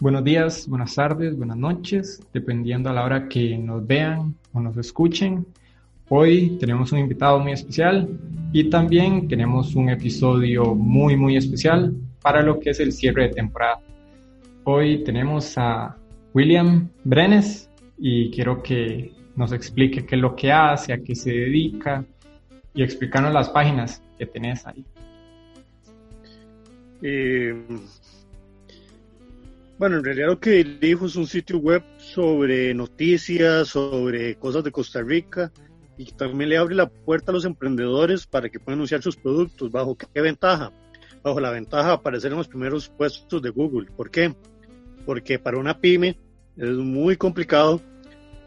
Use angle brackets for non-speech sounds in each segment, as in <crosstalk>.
Buenos días, buenas tardes, buenas noches, dependiendo a la hora que nos vean o nos escuchen. Hoy tenemos un invitado muy especial y también tenemos un episodio muy, muy especial para lo que es el cierre de temporada. Hoy tenemos a William Brenes y quiero que nos explique qué es lo que hace, a qué se dedica y explicarnos las páginas que tenés ahí. Eh, bueno, en realidad lo que dijo es un sitio web sobre noticias, sobre cosas de Costa Rica y también le abre la puerta a los emprendedores para que puedan anunciar sus productos. ¿Bajo qué ventaja? Bajo la ventaja de aparecer en los primeros puestos de Google. ¿Por qué? Porque para una pyme es muy complicado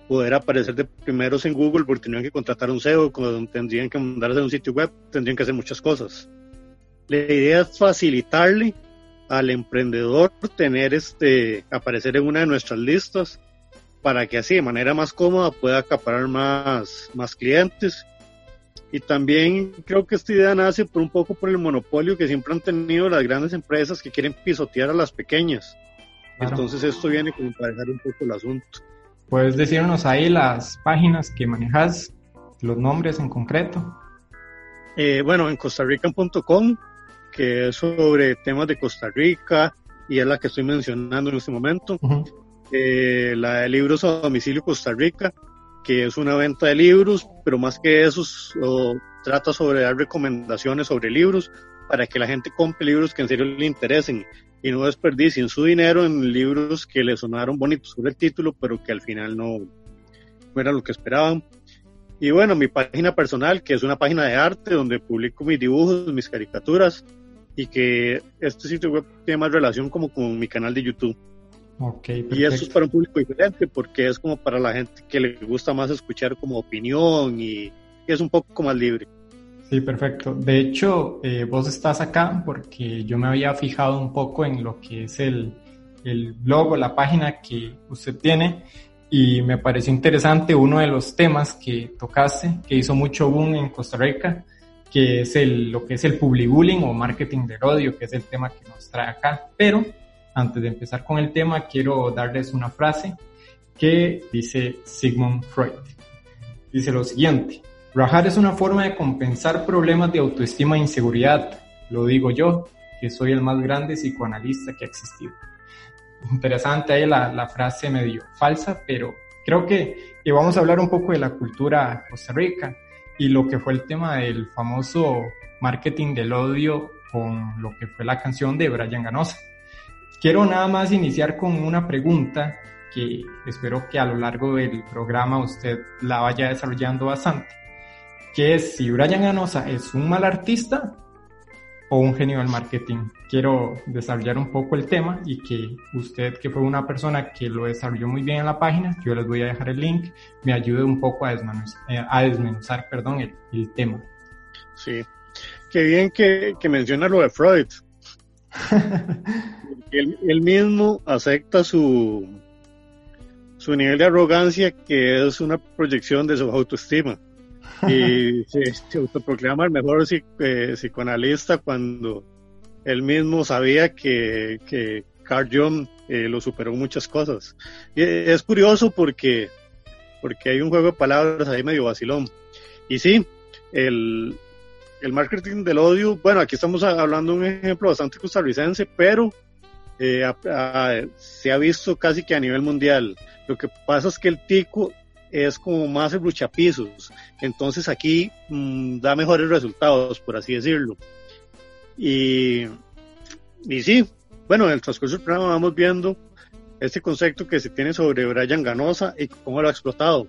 poder aparecer de primeros en Google porque tendrían que contratar un SEO, tendrían que mandarse a un sitio web, tendrían que hacer muchas cosas. La idea es facilitarle al emprendedor tener este aparecer en una de nuestras listas para que así de manera más cómoda pueda acaparar más, más clientes. Y también creo que esta idea nace por un poco por el monopolio que siempre han tenido las grandes empresas que quieren pisotear a las pequeñas. Entonces esto viene como para dejar un poco el asunto. Puedes decirnos ahí las páginas que manejas, los nombres en concreto. Eh, bueno, en costarrican.com que es sobre temas de Costa Rica y es la que estoy mencionando en este momento. Eh, la de libros a domicilio Costa Rica, que es una venta de libros, pero más que eso trata sobre dar recomendaciones sobre libros para que la gente compre libros que en serio le interesen y no desperdicien su dinero en libros que le sonaron bonitos sobre el título, pero que al final no, no era lo que esperaban. Y bueno, mi página personal, que es una página de arte donde publico mis dibujos, mis caricaturas, y que este sitio web tiene más relación como con mi canal de YouTube. Okay, y eso es para un público diferente porque es como para la gente que le gusta más escuchar como opinión y, es un poco más libre. Sí, perfecto. De hecho, eh, vos estás acá porque yo me había fijado un poco en lo que es el, el blog o la página que usted tiene y me pareció interesante uno de los temas que tocaste, que hizo mucho boom en Costa Rica, que es el, lo que es el publibullying o marketing del odio, que es el tema que nos trae acá. Pero antes de empezar con el tema, quiero darles una frase que dice Sigmund Freud. Dice lo siguiente, rajar es una forma de compensar problemas de autoestima e inseguridad. Lo digo yo, que soy el más grande psicoanalista que ha existido. Interesante ahí la, la frase medio falsa, pero creo que, que vamos a hablar un poco de la cultura Costa Rica y lo que fue el tema del famoso marketing del odio con lo que fue la canción de Brian Ganosa. Quiero nada más iniciar con una pregunta que espero que a lo largo del programa usted la vaya desarrollando bastante, que es si Brian Ganosa es un mal artista o un genio del marketing. Quiero desarrollar un poco el tema y que usted, que fue una persona que lo desarrolló muy bien en la página, yo les voy a dejar el link, me ayude un poco a desmenuzar, eh, a desmenuzar perdón, el, tema. Sí, qué bien que, que menciona lo de Freud. <laughs> él, mismo acepta su, su nivel de arrogancia que es una proyección de su autoestima <laughs> y se, autoproclama el mejor eh, psicoanalista cuando él mismo sabía que, que Carl Jung eh, lo superó muchas cosas. Y es curioso porque, porque hay un juego de palabras ahí medio vacilón. Y sí, el, el marketing del odio, bueno, aquí estamos hablando de un ejemplo bastante costarricense, pero eh, se ha visto casi que a nivel mundial. Lo que pasa es que el tico es como más el luchapisos. Entonces aquí mm, da mejores resultados, por así decirlo. Y, y sí, bueno, en el transcurso del programa vamos viendo este concepto que se tiene sobre Brian Ganosa y cómo lo ha explotado.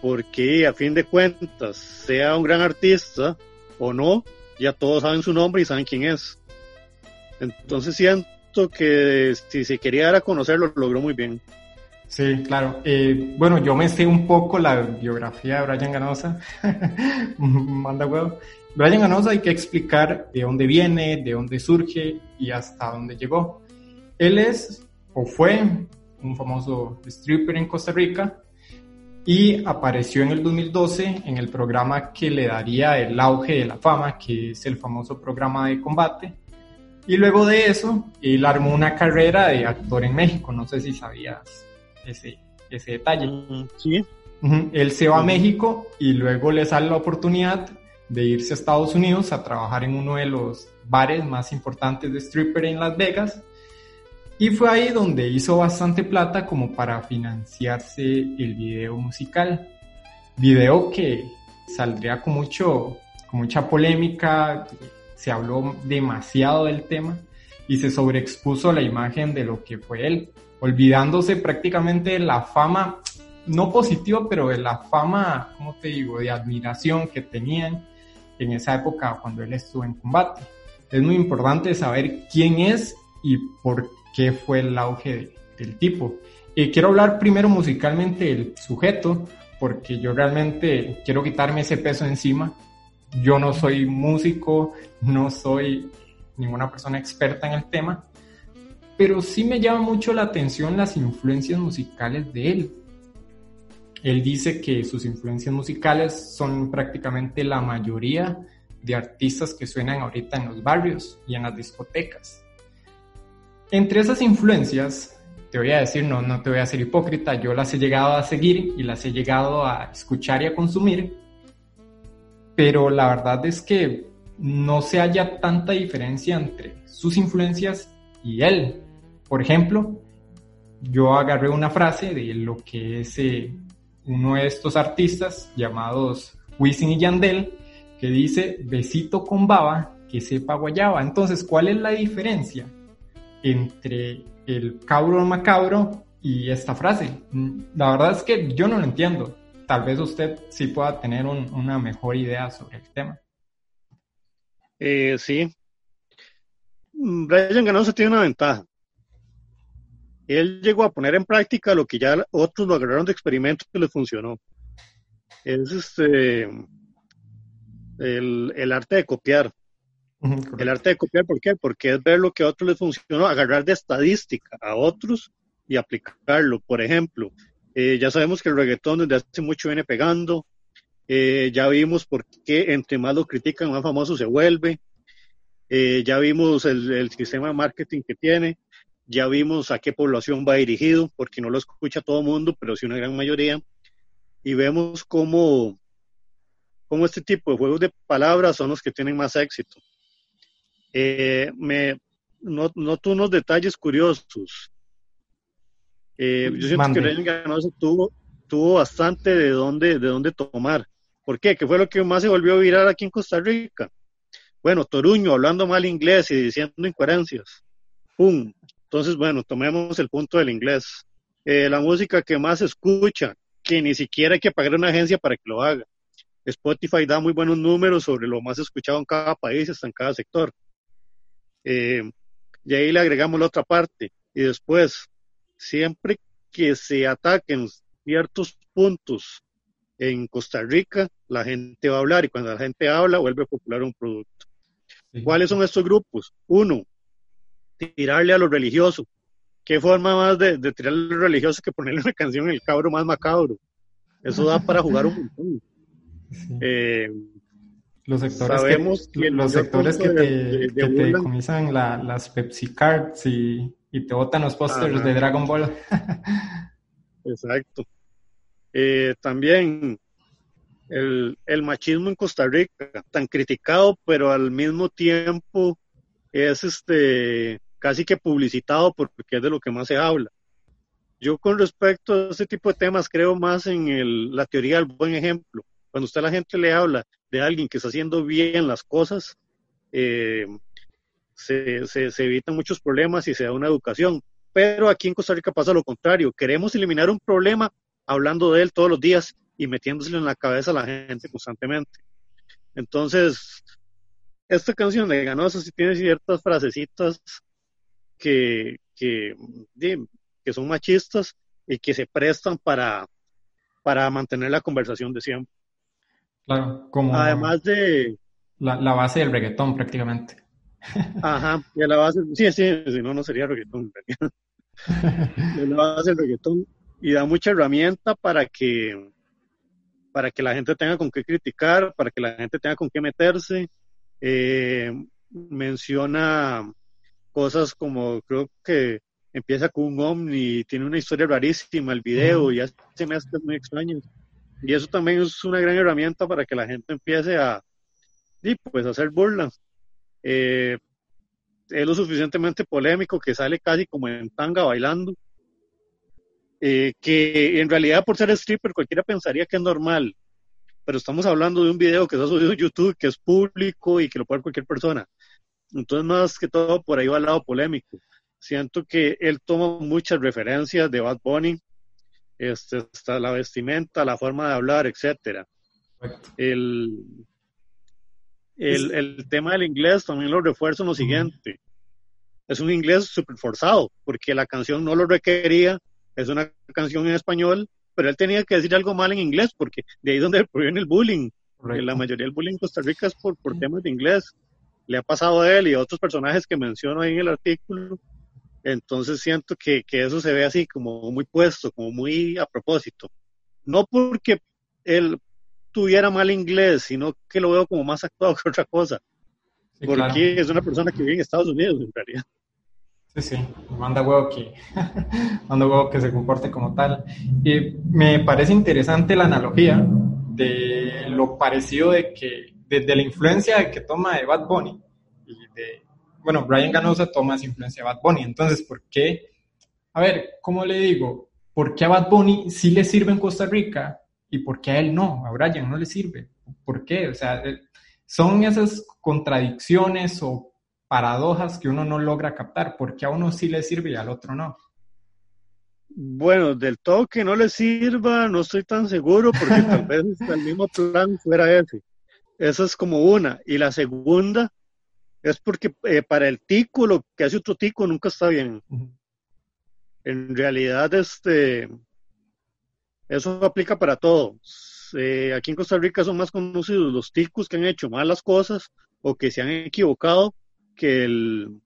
Porque a fin de cuentas, sea un gran artista o no, ya todos saben su nombre y saben quién es. Entonces siento que si se quería dar a conocer lo logró muy bien. Sí, claro. Eh, bueno, yo me sé un poco la biografía de Brian Ganosa. <laughs> Manda huevo. Brian Ganosa hay que explicar de dónde viene, de dónde surge y hasta dónde llegó. Él es o fue un famoso stripper en Costa Rica y apareció en el 2012 en el programa que le daría el auge de la fama, que es el famoso programa de combate. Y luego de eso, él armó una carrera de actor en México. No sé si sabías ese, ese detalle. Mm, sí. Él se va a México y luego le sale la oportunidad de irse a Estados Unidos a trabajar en uno de los bares más importantes de stripper en Las Vegas y fue ahí donde hizo bastante plata como para financiarse el video musical. Video que saldría con, mucho, con mucha polémica, se habló demasiado del tema y se sobreexpuso la imagen de lo que fue él, olvidándose prácticamente de la fama, no positiva, pero de la fama, ¿cómo te digo?, de admiración que tenían en esa época cuando él estuvo en combate. Es muy importante saber quién es y por qué fue el auge del tipo. Y quiero hablar primero musicalmente del sujeto, porque yo realmente quiero quitarme ese peso encima. Yo no soy músico, no soy ninguna persona experta en el tema, pero sí me llama mucho la atención las influencias musicales de él. Él dice que sus influencias musicales son prácticamente la mayoría de artistas que suenan ahorita en los barrios y en las discotecas. Entre esas influencias, te voy a decir, no, no te voy a ser hipócrita, yo las he llegado a seguir y las he llegado a escuchar y a consumir, pero la verdad es que no se haya tanta diferencia entre sus influencias y él. Por ejemplo, yo agarré una frase de lo que es eh, uno de estos artistas llamados Wisin y Yandel, que dice, besito con baba, que sepa guayaba. Entonces, ¿cuál es la diferencia? entre el cabro macabro y esta frase. La verdad es que yo no lo entiendo. Tal vez usted sí pueda tener una mejor idea sobre el tema. Eh, sí. Brian Ganosa tiene una ventaja. Él llegó a poner en práctica lo que ya otros lo agarraron de experimento que les funcionó. Es este el, el arte de copiar. El arte de copiar, ¿por qué? Porque es ver lo que a otros les funcionó, agarrar de estadística a otros y aplicarlo. Por ejemplo, eh, ya sabemos que el reggaetón desde hace mucho viene pegando, eh, ya vimos por qué entre más lo critican, más famoso se vuelve, eh, ya vimos el, el, sistema de marketing que tiene, ya vimos a qué población va dirigido, porque no lo escucha todo el mundo, pero sí una gran mayoría, y vemos cómo, cómo este tipo de juegos de palabras son los que tienen más éxito. Eh, me noto unos detalles curiosos. Eh, yo siento que Ryan Ganosa tuvo, tuvo bastante de dónde, de dónde tomar. ¿Por qué? ¿Qué fue lo que más se volvió a virar aquí en Costa Rica? Bueno, Toruño hablando mal inglés y diciendo incoherencias. ¡Pum! Entonces, bueno, tomemos el punto del inglés. Eh, la música que más se escucha, que ni siquiera hay que pagar una agencia para que lo haga. Spotify da muy buenos números sobre lo más escuchado en cada país, hasta en cada sector. Eh, y ahí le agregamos la otra parte. Y después, siempre que se ataquen ciertos puntos en Costa Rica, la gente va a hablar y cuando la gente habla, vuelve popular un producto. ¿Cuáles son estos grupos? Uno, tirarle a lo religioso. ¿Qué forma más de, tirarle a lo religioso que ponerle una canción en el cabro más macabro? Eso da para jugar un montón. Eh, los sectores que, los sectores que te, que las Pepsi Cards y, te botan los pósters de Dragon Ball. Exacto. Eh, también el, el, machismo en Costa Rica, tan criticado, pero al mismo tiempo es este casi que publicitado porque es de lo que más se habla. Yo con respecto a este tipo de temas creo más en la teoría del buen ejemplo. Cuando usted a la gente le habla de alguien que está haciendo bien las cosas, eh, se, evitan muchos problemas y se da una educación. Pero aquí en Costa Rica pasa lo contrario. Queremos eliminar un problema hablando de él todos los días y metiéndoselo en la cabeza a la gente constantemente. Entonces, esta canción de Ganoso sí tiene ciertas frasecitas que, que, que son machistas y que se prestan para, para mantener la conversación de siempre. Claro, como... Además de... La, la base del reggaetón prácticamente. Ajá, y a la base, sí, sí, si no, no sería reggaetón. <laughs> la base del reggaetón y da mucha herramienta para que para que la gente tenga con qué criticar, para que la gente tenga con qué meterse. Eh, menciona cosas como, creo que empieza con un ovni, tiene una historia rarísima el video, y ya se me hace muy extraño. Y eso también es una gran herramienta para que la gente empiece a, y pues, a hacer burlas. Eh, es lo suficientemente polémico que sale casi como en tanga bailando. Eh, que en realidad por ser stripper cualquiera pensaría que es normal, pero estamos hablando de un video que se ha subido a YouTube, que es público y que lo puede ver cualquier persona. Entonces, más que todo, por ahí va al lado polémico. Siento que él toma muchas referencias de Bad Bunny, este, está la vestimenta, la forma de hablar, etcétera. El, el, el, tema del inglés también lo refuerzo en lo siguiente. Es un inglés súper forzado, porque la canción no lo requería es una canción en español, pero él tenía que decir algo mal en inglés, porque de ahí es donde <laughs> proviene el bullying. Porque la mayoría del bullying en Costa Rica es por, por temas de inglés. Le ha pasado a él y a otros personajes que menciono ahí en el artículo. Entonces siento que, que eso se ve así como muy puesto, como muy a propósito. No porque él tuviera mal inglés, sino que lo veo como más actuado <laughs> que otra cosa. porque es una persona que vive en Estados Unidos, en realidad. Sí, sí, manda huevo que, <laughs> manda huevo que se comporte como tal. Y me parece interesante la analogía de lo parecido de que, desde la influencia que toma de Bad Bunny, y de, bueno, Brian Ganosa toma esa influencia de Bad Bunny, entonces, ¿por qué? A ver, ¿cómo le digo? ¿Por qué a Bad Bunny sí le sirve en Costa Rica y por qué a él no? A Brian no le sirve. ¿Por qué? O sea, eh, son esas contradicciones o paradojas que uno no logra captar, porque a uno sí le sirve y al otro no. Bueno, del todo que no le sirva, no estoy tan seguro, porque <laughs> tal vez el mismo plan fuera ese. Esa es como una. Y la segunda es porque eh, para el tico, lo que hace otro tico nunca está bien. En realidad, este, eso aplica para todos. Eh, aquí en Costa Rica son más conocidos los ticos que han hecho malas cosas o que se han equivocado que, el,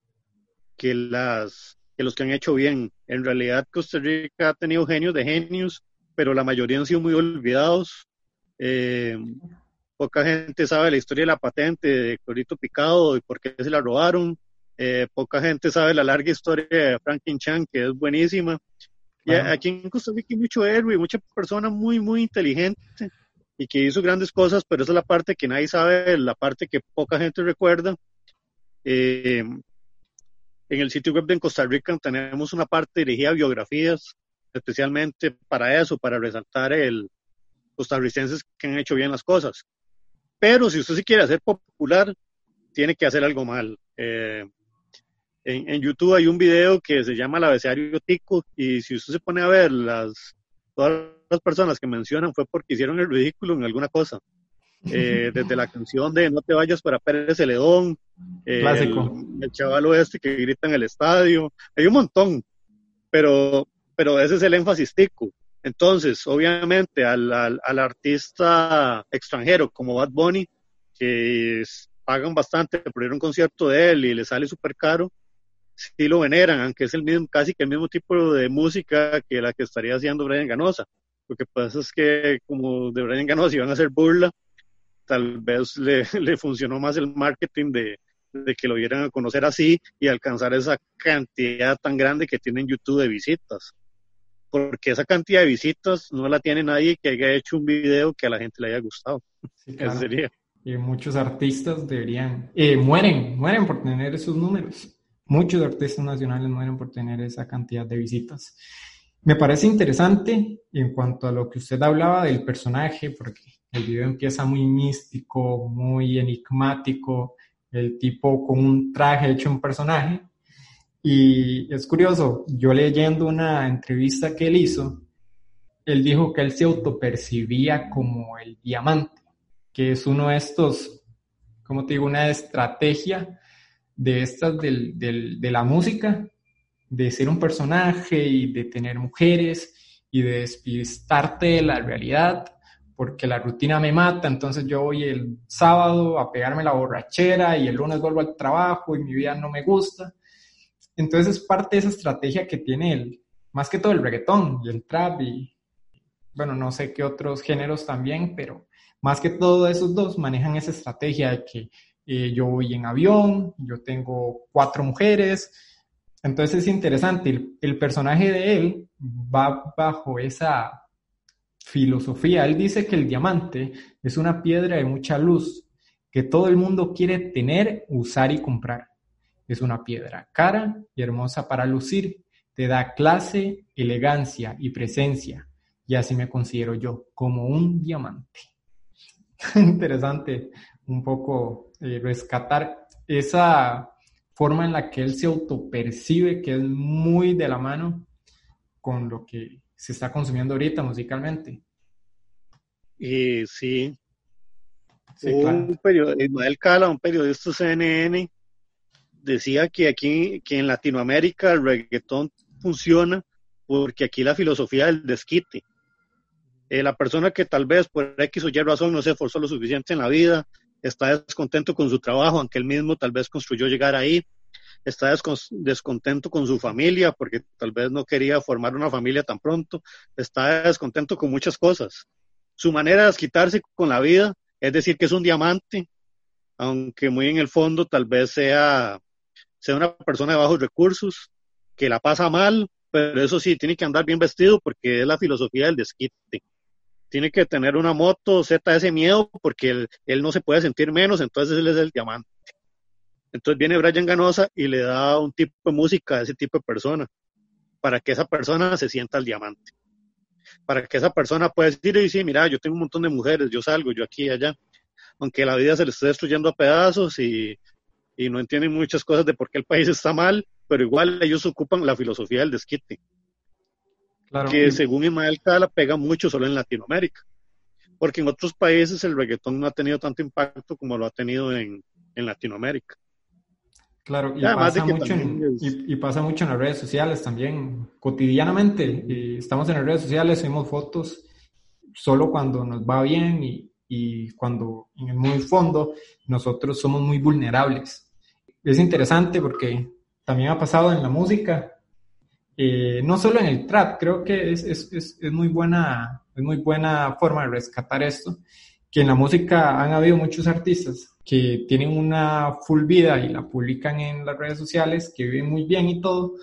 que, las, que los que han hecho bien. En realidad Costa Rica ha tenido genios de genios, pero la mayoría han sido muy olvidados. Eh, poca gente sabe la historia de la patente de Corito Picado y por qué se la robaron. Eh, poca gente sabe la larga historia de Franklin Chan, que es buenísima. Y aquí en Costa Rica hay mucho héroe, mucha persona muy, muy inteligente y que hizo grandes cosas, pero esa es la parte que nadie sabe, la parte que poca gente recuerda. Eh, en el sitio web de Costa Rica tenemos una parte dirigida a biografías, especialmente para eso, para resaltar el costarricenses que han hecho bien las cosas. Pero si usted se quiere hacer popular, tiene que hacer algo mal. Eh, en, YouTube hay un video que se llama El abecedario tico y si usted se pone a ver las todas las personas que mencionan fue porque hicieron el ridículo en alguna cosa. Eh, <laughs> desde la canción de No te vayas para Pérez Celedón, eh, El, chaval oeste que grita en el estadio, hay un montón, pero, pero ese es el énfasis tico. Entonces, obviamente, al, artista extranjero como Bad Bunny, que pagan bastante por ir a un concierto de él y le sale súper caro, sí lo veneran, aunque es el mismo, casi que el mismo tipo de música que la que estaría haciendo Brian Ganosa. Lo que pasa es que como de Brian Ganosa iban a hacer burla, tal vez le, <laughs> le funcionó más el marketing de, de, que lo vieran a conocer así y alcanzar esa cantidad tan grande que tiene en YouTube de visitas. Porque esa cantidad de visitas no la tiene nadie que haya hecho un video que a la gente le haya gustado. sería. Y muchos artistas deberían, eh, mueren, mueren por tener esos números. Muchos artistas nacionales mueren por tener esa cantidad de visitas. Me parece interesante en cuanto a lo que usted hablaba del personaje, porque el video empieza muy místico, muy enigmático, el tipo con un traje hecho un personaje. Y es curioso, yo leyendo una entrevista que él hizo, él dijo que él se autopercibía como el diamante, que es uno de estos como te digo, una estrategia de estas del, del, de la música, de ser un personaje y de tener mujeres y de despistarte de la realidad, porque la rutina me mata, entonces yo voy el sábado a pegarme la borrachera y el lunes vuelvo al trabajo y mi vida no me gusta. Entonces es parte de esa estrategia que tiene el, más que todo el reggaetón y el trap y, bueno, no sé qué otros géneros también, pero más que todo esos dos manejan esa estrategia de que eh, yo voy en avión, yo tengo cuatro mujeres, entonces es interesante, el, personaje de él va bajo esa filosofía. Él dice que el diamante es una piedra de mucha luz que todo el mundo quiere tener, usar y comprar. Es una piedra cara y hermosa para lucir. Te da clase, elegancia y presencia. Y así me considero yo, como un diamante. <laughs> Interesante un poco eh, rescatar esa forma en la que él se autopercibe, que es muy de la mano con lo que se está consumiendo ahorita musicalmente. Sí, un periodista, Ismael Cala, un periodista CNN, decía que aquí, que en Latinoamérica el reggaetón funciona porque aquí la filosofía del desquite. Eh, la persona que tal vez por X o Y razón no se esforzó lo suficiente en la vida, está descontento con su trabajo, aunque él mismo tal vez construyó llegar ahí, está descontento con su familia porque tal vez no quería formar una familia tan pronto, está descontento con muchas cosas. Su manera de desquitarse con la vida es decir que es un diamante, aunque muy en el fondo tal vez sea, sea una persona de bajos recursos, que la pasa mal, pero eso sí, tiene que andar bien vestido porque es la filosofía del desquite tiene que tener una moto Z ese miedo porque él, no se puede sentir menos, entonces él es el diamante. Entonces viene Brian Ganosa y le da un tipo de música a ese tipo de persona, para que esa persona se sienta el diamante. Para que esa persona pueda decir, y sí, mira, yo tengo un montón de mujeres, yo salgo, yo aquí y allá, aunque la vida se le esté destruyendo a pedazos y, y no entienden muchas cosas de por qué el país está mal, pero igual ellos ocupan la filosofía del desquite que según Ismael Cala pega mucho solo en Latinoamérica, porque en otros países el reggaetón no ha tenido tanto impacto como lo ha tenido en, en Latinoamérica. Claro, y pasa, mucho en, y, pasa mucho en las redes sociales también, cotidianamente. estamos en las redes sociales, subimos fotos solo cuando nos va bien y, y cuando en el muy fondo nosotros somos muy vulnerables. Es interesante porque también ha pasado en la música eh, no solo en el trap, creo que es, es, es, es, muy buena, es muy buena forma de rescatar esto, que en la música han habido muchos artistas que tienen una full vida y la publican en las redes sociales, que viven muy bien y todo,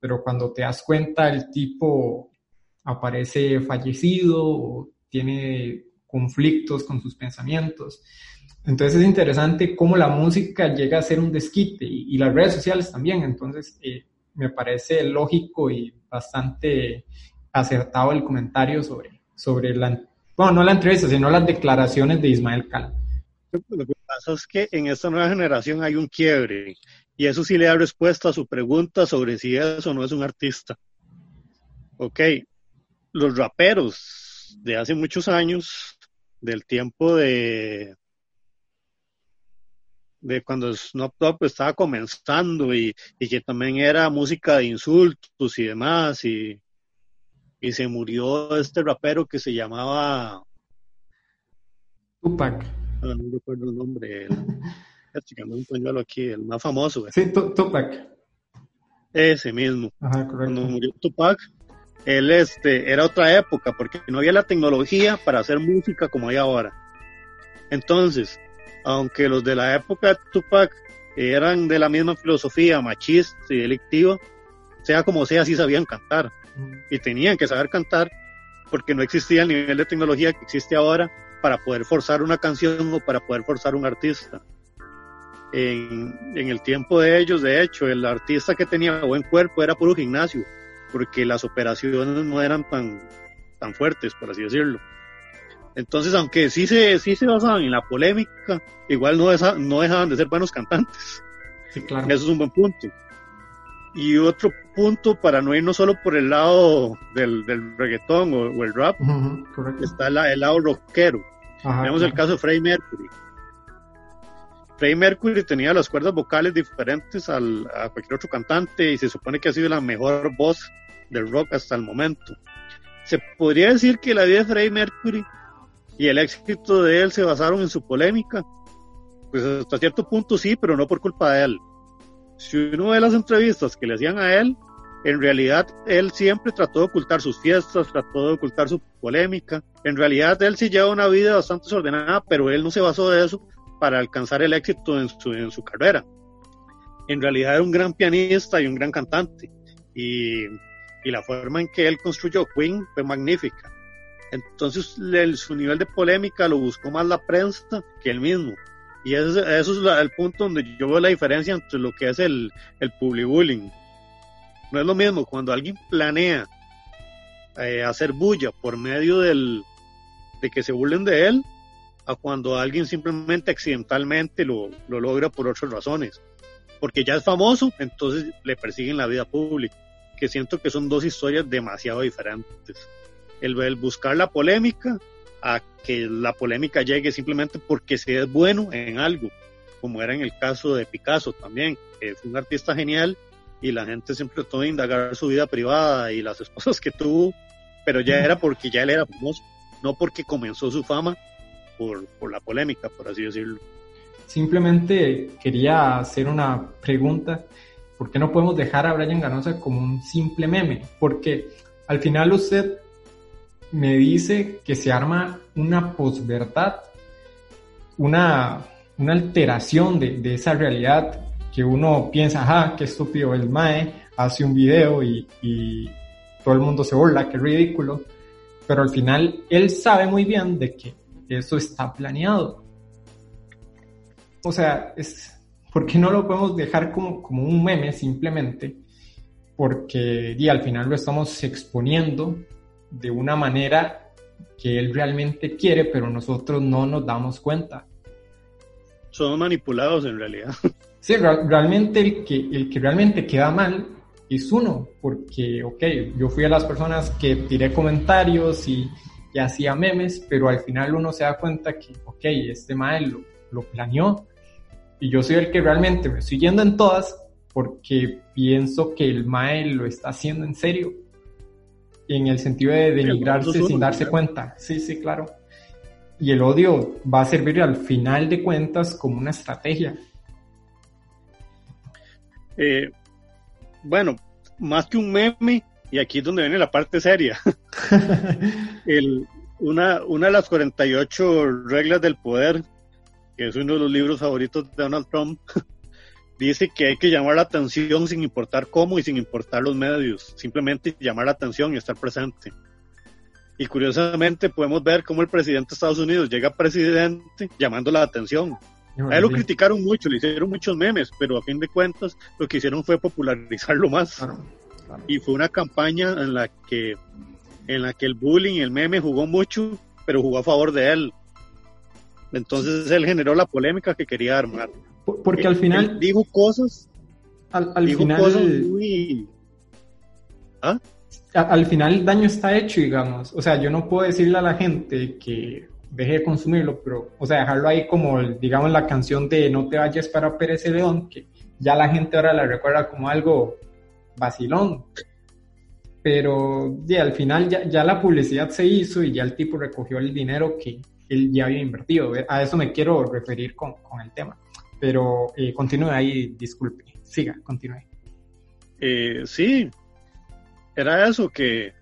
pero cuando te das cuenta el tipo aparece fallecido o tiene conflictos con sus pensamientos. Entonces es interesante cómo la música llega a ser un desquite y, las redes sociales también. Entonces, eh, me parece lógico y bastante acertado el comentario sobre, sobre la, bueno, no la entrevista, sino las declaraciones de Ismael Cala. Lo que pasa es que en esta nueva generación hay un quiebre y eso sí le da respuesta a su pregunta sobre si es o no es un artista. Ok, los raperos de hace muchos años, del tiempo de de cuando Snoop Dogg estaba comenzando y, que también era música de insultos y demás y, y se murió este rapero que se llamaba Tupac. Ah, no, recuerdo el nombre. El, <laughs> un aquí, el más famoso. Sí, Tupac. Ese mismo. Cuando murió Tupac, él este, era otra época porque no había la tecnología para hacer música como hay ahora. Entonces, aunque los de la época de Tupac eran de la misma filosofía machista y delictiva, sea como sea, sí sabían cantar. Y tenían que saber cantar porque no existía el nivel de tecnología que existe ahora para poder forzar una canción o para poder forzar un artista. En, en, el tiempo de ellos, de hecho, el artista que tenía buen cuerpo era puro gimnasio, porque las operaciones no eran tan, tan fuertes, por así decirlo. Entonces, aunque sí se, sí se basaban en la polémica, igual no, no dejaban de ser buenos cantantes. Sí, claro. Eso es un buen punto. Y otro punto, para no irnos solo por el lado del, del reggaetón o, el rap, está el lado rockero. Tenemos el caso de Freddie Mercury. Freddie Mercury tenía las cuerdas vocales diferentes al, a cualquier otro cantante y se supone que ha sido la mejor voz del rock hasta el momento. Se podría decir que la vida de Freddie Mercury y el éxito de él se basaron en su polémica. Pues hasta cierto punto sí, pero no por culpa de él. Si uno ve las entrevistas que le hacían a él, en realidad él siempre trató de ocultar sus fiestas, trató de ocultar su polémica. En realidad él sí lleva una vida bastante desordenada, pero él no se basó de eso para alcanzar el éxito en su, en su carrera. En realidad era un gran pianista y un gran cantante. Y, y la forma en que él construyó Queen fue magnífica. Entonces su nivel de polémica lo buscó más la prensa que él mismo. Y eso, es el punto donde yo veo la diferencia entre lo que es el, el bullying. No es lo mismo cuando alguien planea eh, hacer bulla por medio del, de que se burlen de él, a cuando alguien simplemente accidentalmente lo, lo logra por otras razones. Porque ya es famoso, entonces le persiguen la vida pública. Que siento que son dos historias demasiado diferentes el, buscar la polémica a que la polémica llegue simplemente porque se es bueno en algo, como era en el caso de Picasso también, que fue un artista genial y la gente siempre trató de indagar su vida privada y las esposas que tuvo, pero ya era porque ya él era famoso, no porque comenzó su fama por, por la polémica, por así decirlo. Simplemente quería hacer una pregunta. ¿Por qué no podemos dejar a Brian Ganosa como un simple meme? Porque al final usted me dice que se arma una posverdad, una, una alteración de, de, esa realidad que uno piensa, ah, qué estúpido el Mae, hace un video y, y todo el mundo se burla, qué ridículo, pero al final él sabe muy bien de que eso está planeado. O sea, es, ¿por qué no lo podemos dejar como, como un meme simplemente? Porque y al final lo estamos exponiendo de una manera que él realmente quiere, pero nosotros no nos damos cuenta. Son manipulados en realidad. <laughs> Sí, realmente el que, el que realmente queda mal es uno, porque, ok, yo fui a las personas que tiré comentarios y, y hacía memes, pero al final uno se da cuenta que, ok, este mael lo, lo planeó y yo soy el que realmente me estoy yendo en todas porque pienso que el mael lo está haciendo en serio en el sentido de denigrarse sin darse cuenta. Sí, sí, claro. Y el odio va a servir al final de cuentas como una estrategia. Eh, bueno, más que un meme, y aquí es donde viene la parte seria. <laughs> una, una de las 48 reglas del poder, que es uno de los libros favoritos de Donald Trump, dice que hay que llamar la atención sin importar cómo y sin importar los medios, simplemente llamar la atención y estar presente. Y curiosamente podemos ver cómo el presidente de Estados Unidos llega presidente llamando la atención. A él lo criticaron mucho, le hicieron muchos memes, pero a fin de cuentas lo que hicieron fue popularizarlo más. Y fue una campaña en la que en la que el bullying, el meme jugó mucho, pero jugó a favor de él. Entonces él generó la polémica que quería armar. Porque al final. dijo cosas. Al, final. ¿Ah? Al final el daño está hecho, digamos. O sea, yo no puedo decirle a la gente que deje de consumirlo, pero, o sea, dejarlo ahí como, digamos, la canción de No te vayas para Pérez León, que ya la gente ahora la recuerda como algo vacilón. Pero ya, al final ya, ya la publicidad se hizo y ya el tipo recogió el dinero que él ya había invertido. A eso me quiero referir con, con el tema. Pero eh, continúe ahí, disculpe. Siga, continúe. Eh, sí, era eso que,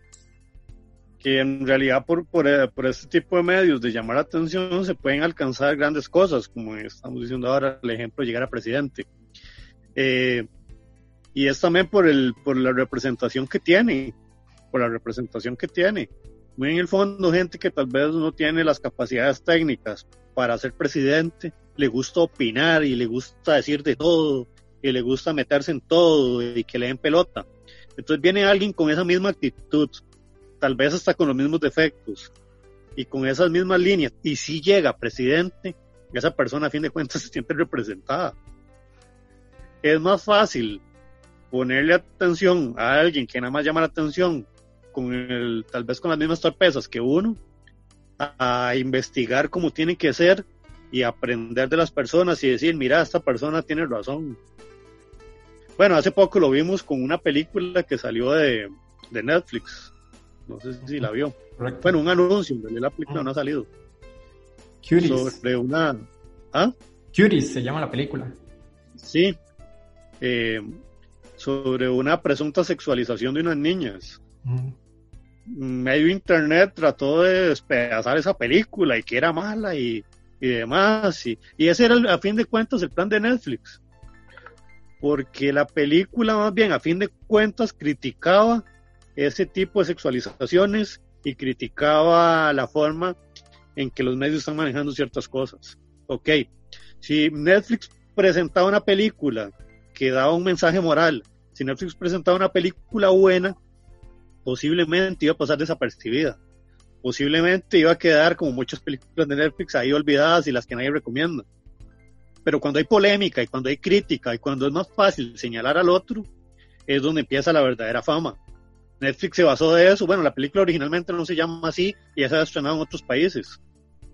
que en realidad por, por, eh, por, este tipo de medios de llamar la atención se pueden alcanzar grandes cosas, como estamos diciendo ahora, el ejemplo de llegar a presidente. Eh, y es también por, el, por la representación que tiene, por la representación que tiene. Muy en el fondo, gente que tal vez no tiene las capacidades técnicas para ser presidente, le gusta opinar y le gusta decir de todo y le gusta meterse en todo y que le den pelota. Entonces viene alguien con esa misma actitud, tal vez hasta con los mismos defectos y con esas mismas líneas. Y si llega presidente, esa persona a fin de cuentas <laughs> se siente representada. Es más fácil ponerle atención a alguien que nada más llama la atención con el, tal vez con las mismas torpezas que uno, a, a investigar cómo tiene que ser y aprender de las personas y decir, mira, esta persona tiene razón. Bueno, hace poco lo vimos con una película que salió de, de Netflix. No sé si la vio. Bueno, un anuncio, en la película no ha salido. Cuties. Sobre una... ¿Ah? Cuties se llama la película. Sí. Eh, sobre una presunta sexualización de unas niñas. Medio internet trató de despedazar esa película y que era mala y, y demás. Y, y ese era, a fin de cuentas, el plan de Netflix. Porque la película, más bien, a fin de cuentas, criticaba ese tipo de sexualizaciones y criticaba la forma en que los medios están manejando ciertas cosas. Ok, si Netflix presentaba una película que daba un mensaje moral, si Netflix presentaba una película buena, posiblemente iba a pasar desapercibida. Posiblemente iba a quedar como muchas películas de Netflix ahí olvidadas y las que nadie recomienda. Pero cuando hay polémica y cuando hay crítica y cuando es más fácil señalar al otro, es donde empieza la verdadera fama. Netflix se basó de eso. Bueno, la película originalmente no se llama así y ya se ha estrenado en otros países.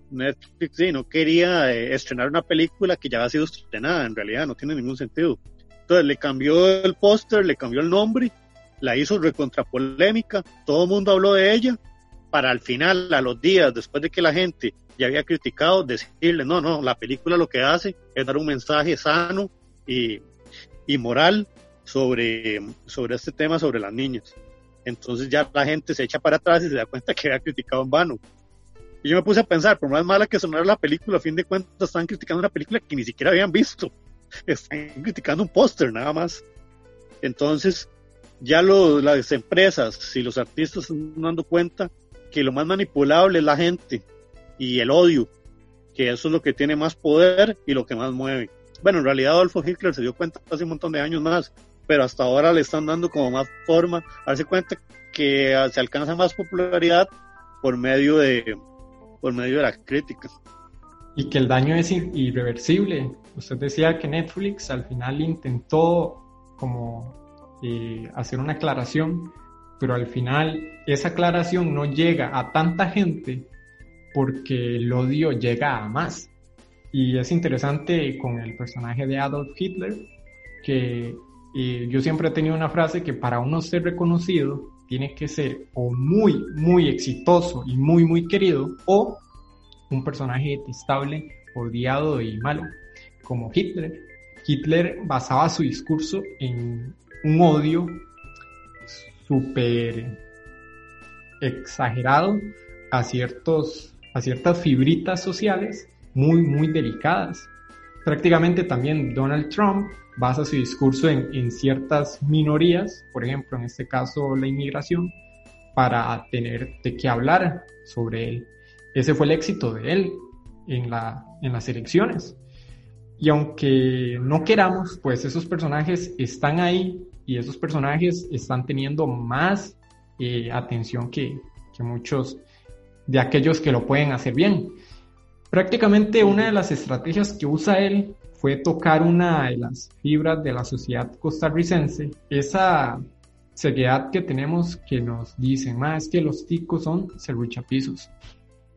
Netflix sí, no quería eh, estrenar una película que ya había sido estrenada, en realidad no tiene ningún sentido. Entonces le cambió el póster, le cambió el nombre, la hizo recontra polémica, todo el mundo habló de ella, para al final, a los días, después de que la gente ya había criticado, decirle, no, no, la película lo que hace es dar un mensaje sano y, y moral sobre, sobre este tema, sobre las niñas. Entonces ya la gente se echa para atrás y se da cuenta que había criticado en vano. Y yo me puse a pensar, por más mala que sonara la película, a fin de cuentas están criticando una película que ni siquiera habían visto. <laughs> Están criticando un póster nada más. Entonces, ya lo, las empresas y los artistas están dando cuenta que lo más manipulable es la gente y el odio, que eso es lo que tiene más poder y lo que más mueve. Bueno, en realidad Adolfo Hitler se dio cuenta hace un montón de años más, pero hasta ahora le están dando como más forma, darse cuenta que se alcanza más popularidad por medio de por medio de la crítica. Y que el daño es irreversible. Usted decía que Netflix al final intentó como eh, hacer una aclaración, pero al final esa aclaración no llega a tanta gente porque el odio llega a más. Y es interesante con el personaje de Adolf Hitler que y yo siempre he tenido una frase que para uno ser reconocido tiene que ser o muy, muy exitoso y muy, muy querido o un personaje detestable, odiado y malo, como Hitler. Hitler basaba su discurso en un odio súper exagerado a, ciertos, a ciertas fibritas sociales muy, muy delicadas. Prácticamente también Donald Trump basa su discurso en, ciertas minorías, por ejemplo, en este caso la inmigración, para tener de qué hablar sobre él. Ese fue el éxito de él en, la, en las elecciones. Y aunque no queramos, pues esos personajes están ahí y esos personajes están teniendo más eh, atención que, que muchos de aquellos que lo pueden hacer bien. Prácticamente una de las estrategias que usa él fue tocar una de las fibras de la sociedad costarricense, esa seriedad que tenemos que nos dicen, más que los ticos son serruchapizos,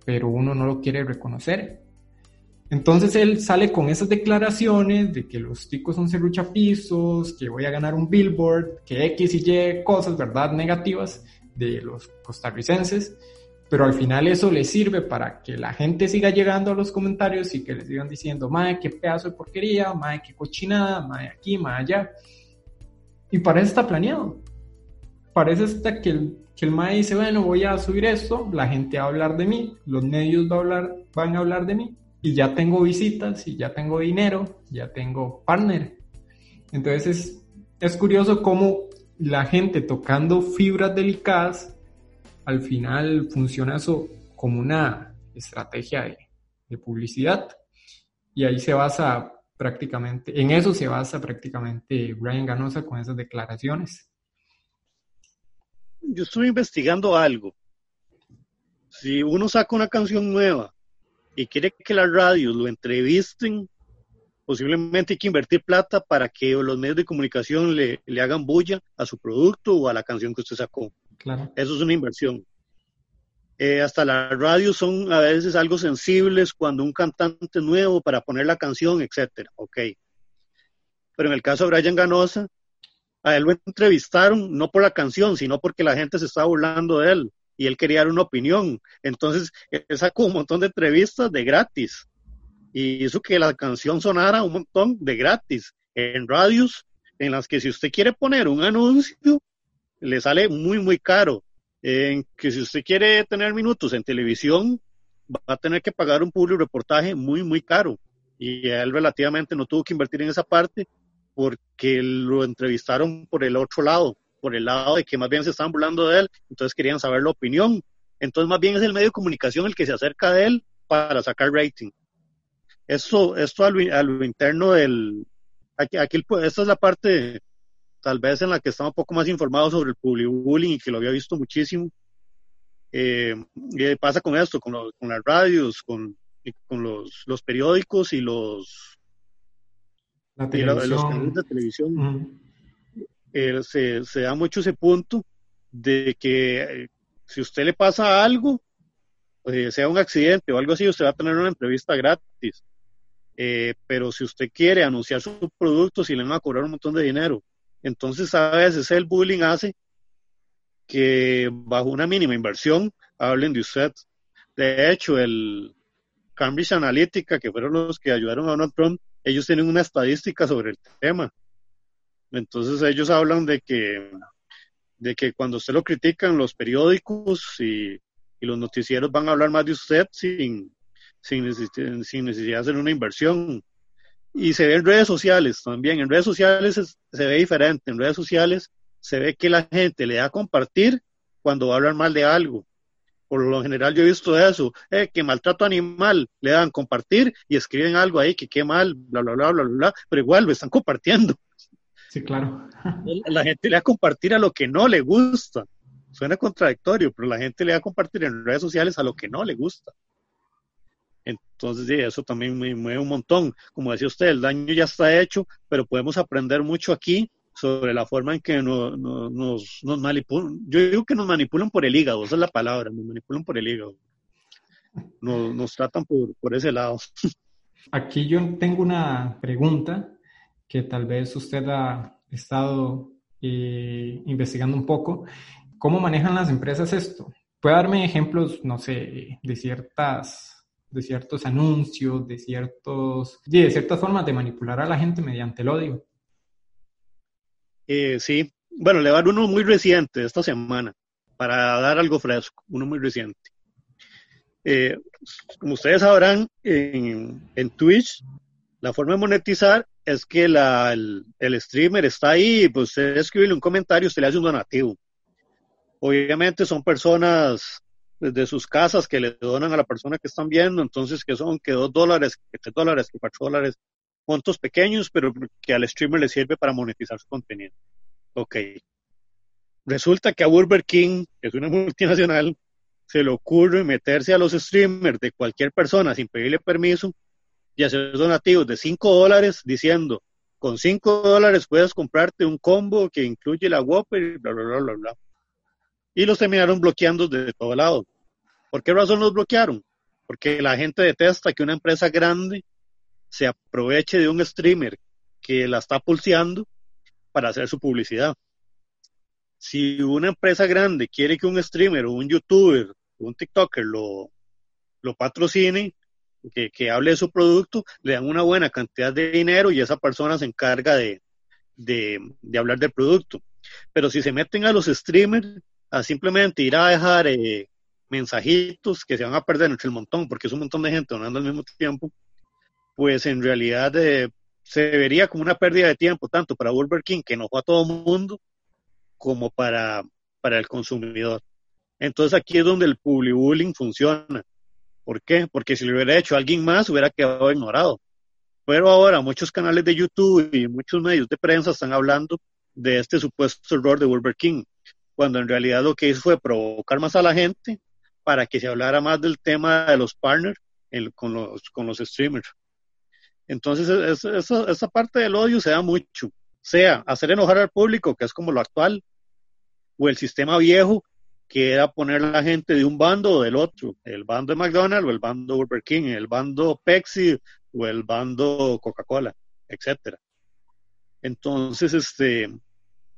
pero uno no lo quiere reconocer. Entonces él sale con esas declaraciones de que los ticos son serruchapizos, que voy a ganar un billboard, que X y Y cosas, ¿verdad? Negativas de los costarricenses pero al final eso le sirve para que la gente siga llegando a los comentarios y que les sigan diciendo, madre, qué pedazo de porquería, madre, qué cochinada, madre aquí, madre allá. Y para eso está planeado. Parece hasta que el, que el MAE dice, bueno, voy a subir esto, la gente va a hablar de mí, los medios va a hablar, van a hablar de mí, y ya tengo visitas, y ya tengo dinero, ya tengo partner. Entonces es, curioso cómo la gente tocando fibras delicadas al final funciona eso como una estrategia de, publicidad y ahí se basa prácticamente, en eso se basa prácticamente Brian Ganosa con esas declaraciones. Yo estoy investigando algo. Si uno saca una canción nueva y quiere que las radios lo entrevisten, posiblemente hay que invertir plata para que los medios de comunicación le, le hagan bulla a su producto o a la canción que usted sacó. Eso es una inversión. Eh, hasta las radios son a veces algo sensibles cuando un cantante nuevo para poner la canción, etcétera. Ok. Pero en el caso de Brian Ganosa, a él lo entrevistaron no por la canción, sino porque la gente se estaba burlando de él y él quería dar una opinión. Entonces, él sacó un montón de entrevistas de gratis y hizo que la canción sonara un montón de gratis en radios en las que si usted quiere poner un anuncio, le sale muy, muy caro. En que si usted quiere tener minutos en televisión, va a tener que pagar un público reportaje muy, muy caro. Y él relativamente no tuvo que invertir en esa parte porque lo entrevistaron por el otro lado, por el lado de que más bien se estaban burlando de él, entonces querían saber la opinión. Entonces más bien es el medio de comunicación el que se acerca de él para sacar rating. Eso, esto a lo, interno del... Aquí, aquí, esta es la parte tal vez en la que estaba un poco más informado sobre el public bullying y que lo había visto muchísimo. Eh, y pasa con esto, con, con las radios, con, con los, los, periódicos y los, la televisión. los canales de televisión. Eh, se, se, da mucho ese punto de que eh, si usted le pasa algo, sea un accidente o algo así, usted va a tener una entrevista gratis. pero si usted quiere anunciar su producto, si le van a cobrar un montón de dinero. Entonces, a veces el bullying hace que bajo una mínima inversión hablen de usted. De hecho, el Cambridge Analytica, que fueron los que ayudaron a Donald Trump, ellos tienen una estadística sobre el tema. Entonces ellos hablan de que, de que cuando usted lo critican, los periódicos y, los noticieros van a hablar más de usted sin, sin, sin necesidad de hacer una inversión. Y se ve en redes sociales también. En redes sociales se ve diferente. En redes sociales se ve que la gente le da a compartir cuando va a hablar mal de algo. Por lo general yo he visto eso, eh, que maltrato animal, le dan compartir y escriben algo ahí que qué mal, bla, bla, bla, bla, bla, pero igual lo están compartiendo. Sí, claro. <laughs> La gente le da a compartir a lo que no le gusta. Suena contradictorio, pero la gente le da a compartir en redes sociales a lo que no le gusta. Entonces, sí, eso también me mueve un montón. Como decía usted, el daño ya está hecho, pero podemos aprender mucho aquí sobre la forma en que nos, nos, nos manipulan. Yo digo que nos manipulan por el hígado, esa es la palabra, nos manipulan por el hígado. Nos, nos tratan por, por ese lado. <laughs> Aquí yo tengo una pregunta que tal vez usted ha estado eh, investigando un poco. ¿Cómo manejan las empresas esto? ¿Puede darme ejemplos, no sé, de ciertas de ciertos anuncios, de ciertos, de ciertas formas de manipular a la gente mediante el odio. Eh, sí, bueno, le voy a dar uno muy reciente esta semana, para dar algo fresco, uno muy reciente. Eh, como ustedes sabrán, en, en, Twitch, la forma de monetizar es que el, el, streamer está ahí pues usted escribe un comentario, usted le hace un donativo. Obviamente son personas desde sus casas que le donan a la persona que están viendo, entonces que son que dos dólares, que tres dólares, que cuatro dólares, montos pequeños, pero que al streamer le sirve para monetizar su contenido. Ok. Resulta que a Burger King, que es una <laughs> multinacional, se le ocurre meterse a los streamers de cualquier persona sin pedirle permiso y hacer donativos de cinco dólares diciendo, con cinco dólares puedes comprarte un combo que incluye la Whopper y bla, bla, bla, bla, bla y los terminaron bloqueando de todo lado. ¿Por qué razón los bloquearon? Porque la gente detesta que una empresa grande se aproveche de un streamer que la está pulseando para hacer su publicidad. Si una empresa grande quiere que un streamer o un youtuber o un TikToker lo, lo patrocine, que, hable de su producto, le dan una buena cantidad de dinero y esa persona se encarga de, de, de hablar del producto. Pero si se meten a los streamers, a simplemente ir a dejar eh, mensajitos que se van a perder entre el montón, porque es un montón de gente donando al mismo tiempo, pues en realidad eh, se vería como una pérdida de tiempo, tanto para Burger King, que no fue a todo el mundo, como para, para el consumidor. Entonces aquí es donde el bullying funciona. ¿Por qué? Porque si lo hubiera hecho alguien más, hubiera quedado ignorado. Pero ahora muchos canales de YouTube y muchos medios de prensa están hablando de este supuesto error de Burger King cuando en realidad lo que hizo fue provocar más a la gente para que se hablara más del tema de los partners con, los, con los streamers. Entonces, esa, parte del odio se da mucho, sea hacer enojar al público, que es como lo actual, o el sistema viejo, que era poner a la gente de un bando o del otro, el bando de McDonald's o el bando Burger King, el bando Pepsi o el bando Coca-Cola, etcétera. Entonces, este,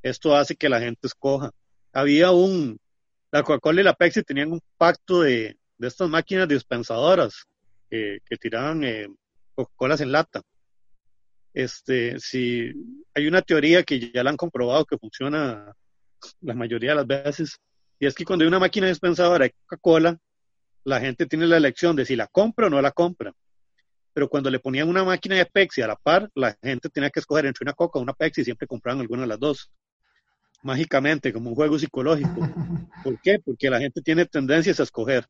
esto hace que la gente escoja. Había un, la Coca-Cola y la Pepsi tenían un pacto de, de estas máquinas dispensadoras que, tiraban eh, Coca-Colas en lata. Este, si hay una teoría que ya la han comprobado que funciona la mayoría de las veces, y es que cuando hay una máquina dispensadora de Coca-Cola, la gente tiene la elección de si la compra o no la compra. Pero cuando le ponían una máquina de Pepsi a la par, la gente tenía que escoger entre una Coca o una Pepsi y siempre compraban alguna de las dos. Mágicamente, como un juego psicológico. <laughs> ¿Por qué? Porque la gente tiene tendencias a escoger.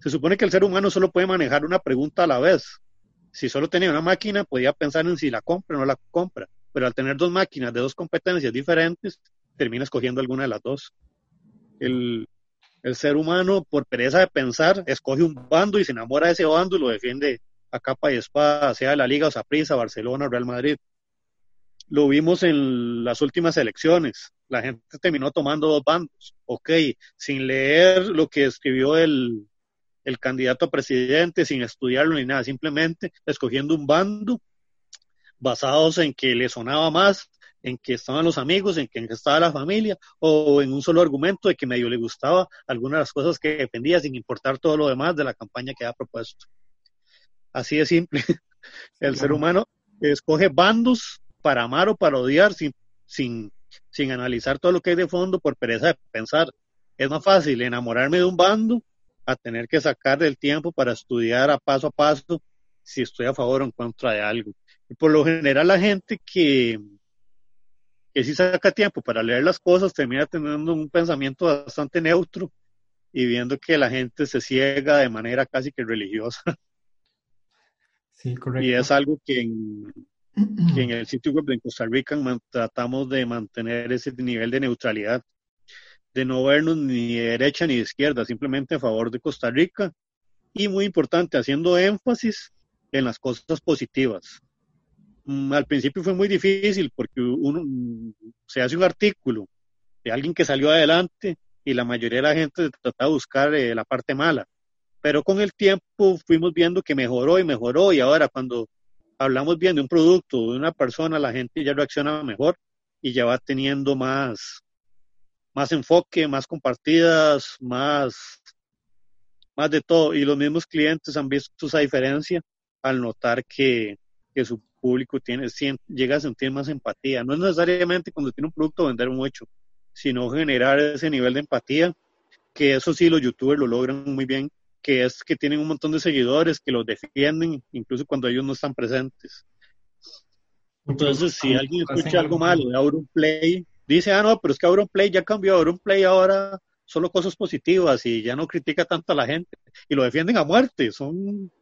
Se supone que el ser humano solo puede manejar una pregunta a la vez. Si solo tenía una máquina, podía pensar en si la compra o no la compra. Pero al tener dos máquinas de dos competencias diferentes, termina escogiendo alguna de las dos. El, el ser humano, por pereza de pensar, escoge un bando y se enamora de ese bando y lo defiende a capa y espada, sea de la Liga o Saprissa, Barcelona, Real Madrid. Lo vimos en las últimas elecciones. La gente terminó tomando dos bandos. Ok, sin leer lo que escribió el, el candidato a presidente, sin estudiarlo ni nada, simplemente escogiendo un bando basados en que le sonaba más, en que estaban los amigos, en que estaba la familia, o en un solo argumento de que medio le gustaba algunas de las cosas que defendía, sin importar todo lo demás de la campaña que ha propuesto. Así de simple. El ser humano escoge bandos para amar o para odiar sin, sin, sin analizar todo lo que hay de fondo por pereza de pensar. Es más fácil enamorarme de un bando a tener que sacar del tiempo para estudiar a paso a paso si estoy a favor o en contra de algo. Y por lo general la gente que, que sí saca tiempo para leer las cosas termina teniendo un pensamiento bastante neutro y viendo que la gente se ciega de manera casi que religiosa. <laughs> Sí, correcto. Y es algo que en, <clears throat> que en el sitio web de Costa Rica tratamos de mantener ese nivel de neutralidad, de no vernos ni de derecha ni de izquierda, simplemente a favor de Costa Rica y muy importante, haciendo énfasis en las cosas positivas. Mm, al principio fue muy difícil porque uno se hace un artículo de alguien que salió adelante y la mayoría de la gente trata de buscar eh, la parte mala pero con el tiempo fuimos viendo que mejoró y mejoró y ahora cuando hablamos bien de un producto, de una persona, la gente ya reacciona mejor y ya va teniendo más, más enfoque, más compartidas, más, más de todo. Y los mismos clientes han visto esa diferencia al notar que, que su público tiene, llega a sentir más empatía. No es necesariamente cuando tiene un producto vender mucho, sino generar ese nivel de empatía, que eso sí los youtubers lo logran muy bien que es que tienen un montón de seguidores que los defienden incluso cuando ellos no están presentes. Entonces, si alguien escucha algo malo de Auronplay, dice, ah, no, pero es que Auronplay ya cambió, Auronplay ahora solo cosas positivas y ya no critica tanto a la gente y lo defienden a muerte. Son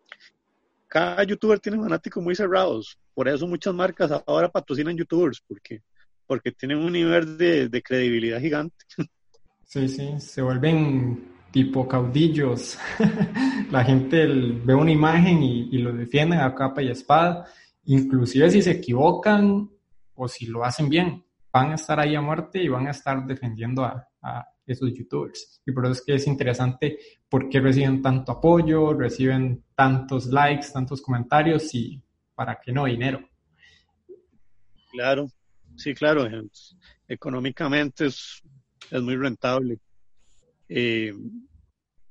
cada youtuber tiene fanáticos muy cerrados. Por eso muchas marcas ahora patrocinan youtubers, porque, porque tienen un nivel de, credibilidad gigante. Sí, sí, se vuelven tipo caudillos. <laughs> la gente ve una imagen y, lo defienden a capa y espada. Inclusive si se equivocan o si lo hacen bien, van a estar ahí a muerte y van a estar defendiendo a, esos youtubers. Y por eso es que es interesante porque reciben tanto apoyo, reciben tantos likes, tantos comentarios y para qué no dinero. Claro, sí, claro. Económicamente es, es muy rentable. Eh,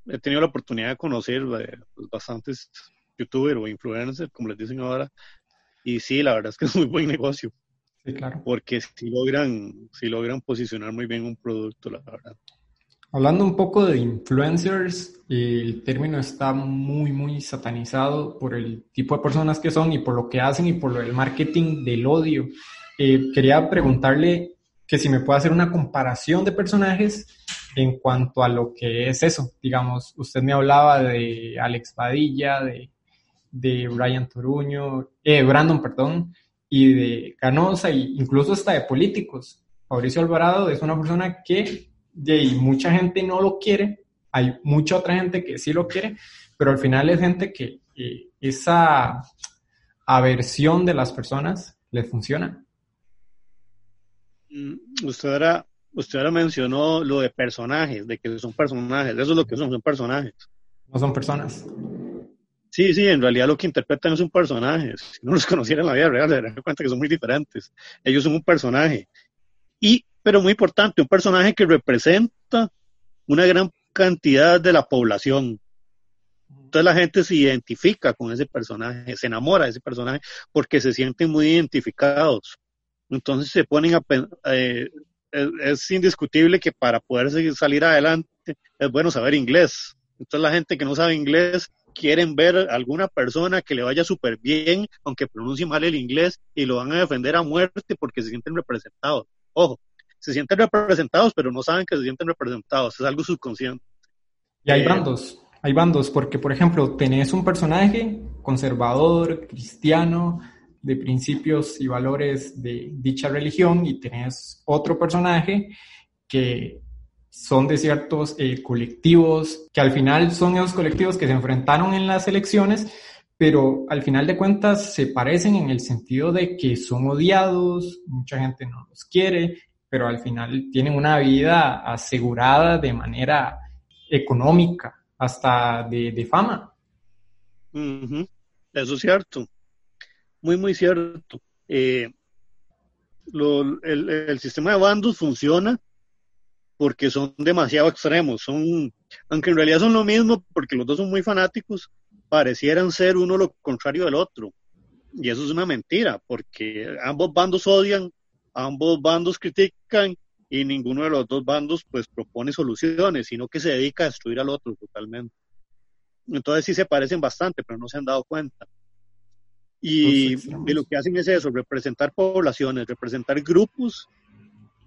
he tenido la oportunidad de conocer eh, pues, bastantes youtubers o influencers, como les dicen ahora, y sí, la verdad es que es muy buen negocio. Sí, claro. Porque si logran, si logran posicionar muy bien un producto, la verdad. Hablando un poco de influencers, el término está muy, muy satanizado por el tipo de personas que son y por lo que hacen y por el marketing del odio. Eh, quería preguntarle que si me puede hacer una comparación de personajes en cuanto a lo que es eso. Digamos, usted me hablaba de Alex Padilla, de, de Brian Toruño, eh, Brandon, perdón, y de Canosa, e incluso hasta de políticos. Mauricio Alvarado es una persona que de, mucha gente no lo quiere, hay mucha otra gente que sí lo quiere, pero al final es gente que esa aversión de las personas le funciona. Mm, usted era usted ahora mencionó lo de personajes, de que son personajes, eso es lo que son, son personajes. No son personas. Sí, sí, en realidad lo que interpretan es un personaje. <laughs> Si no los conociera en la vida real, se darían cuenta que son muy diferentes. Ellos son un personaje. Y, pero muy importante, un personaje que representa una gran cantidad de la población. Entonces la gente se identifica con ese personaje, se enamora de ese personaje porque se sienten muy identificados. Entonces se ponen a eh, es, indiscutible que para poder salir adelante es bueno saber inglés. Entonces la gente que no sabe inglés quieren ver alguna persona que le vaya súper bien, aunque pronuncie mal el inglés, y lo van a defender a muerte porque se sienten representados. Ojo, se sienten representados, pero no saben que se sienten representados, es algo subconsciente. Y hay eh, bandos, hay bandos, porque por ejemplo, tenés un personaje conservador, cristiano, de principios y valores de dicha religión, y tenés otro personaje que son de ciertos eh, colectivos, que al final son esos colectivos que se enfrentaron en las elecciones, pero al final de cuentas se parecen en el sentido de que son odiados, mucha gente no los quiere, pero al final tienen una vida asegurada de manera económica, hasta de, fama. Eso es cierto, muy, muy cierto. Eh, el, el, sistema de bandos funciona porque son demasiado extremos, son, aunque en realidad son lo mismo porque los dos son muy fanáticos, parecieran ser uno lo contrario del otro. Y eso es una mentira, porque ambos bandos odian, ambos bandos critican y ninguno de los dos bandos pues propone soluciones, sino que se dedica a destruir al otro totalmente. Entonces sí se parecen bastante, pero no se han dado cuenta. Y, y lo que hacen es eso, representar poblaciones, representar grupos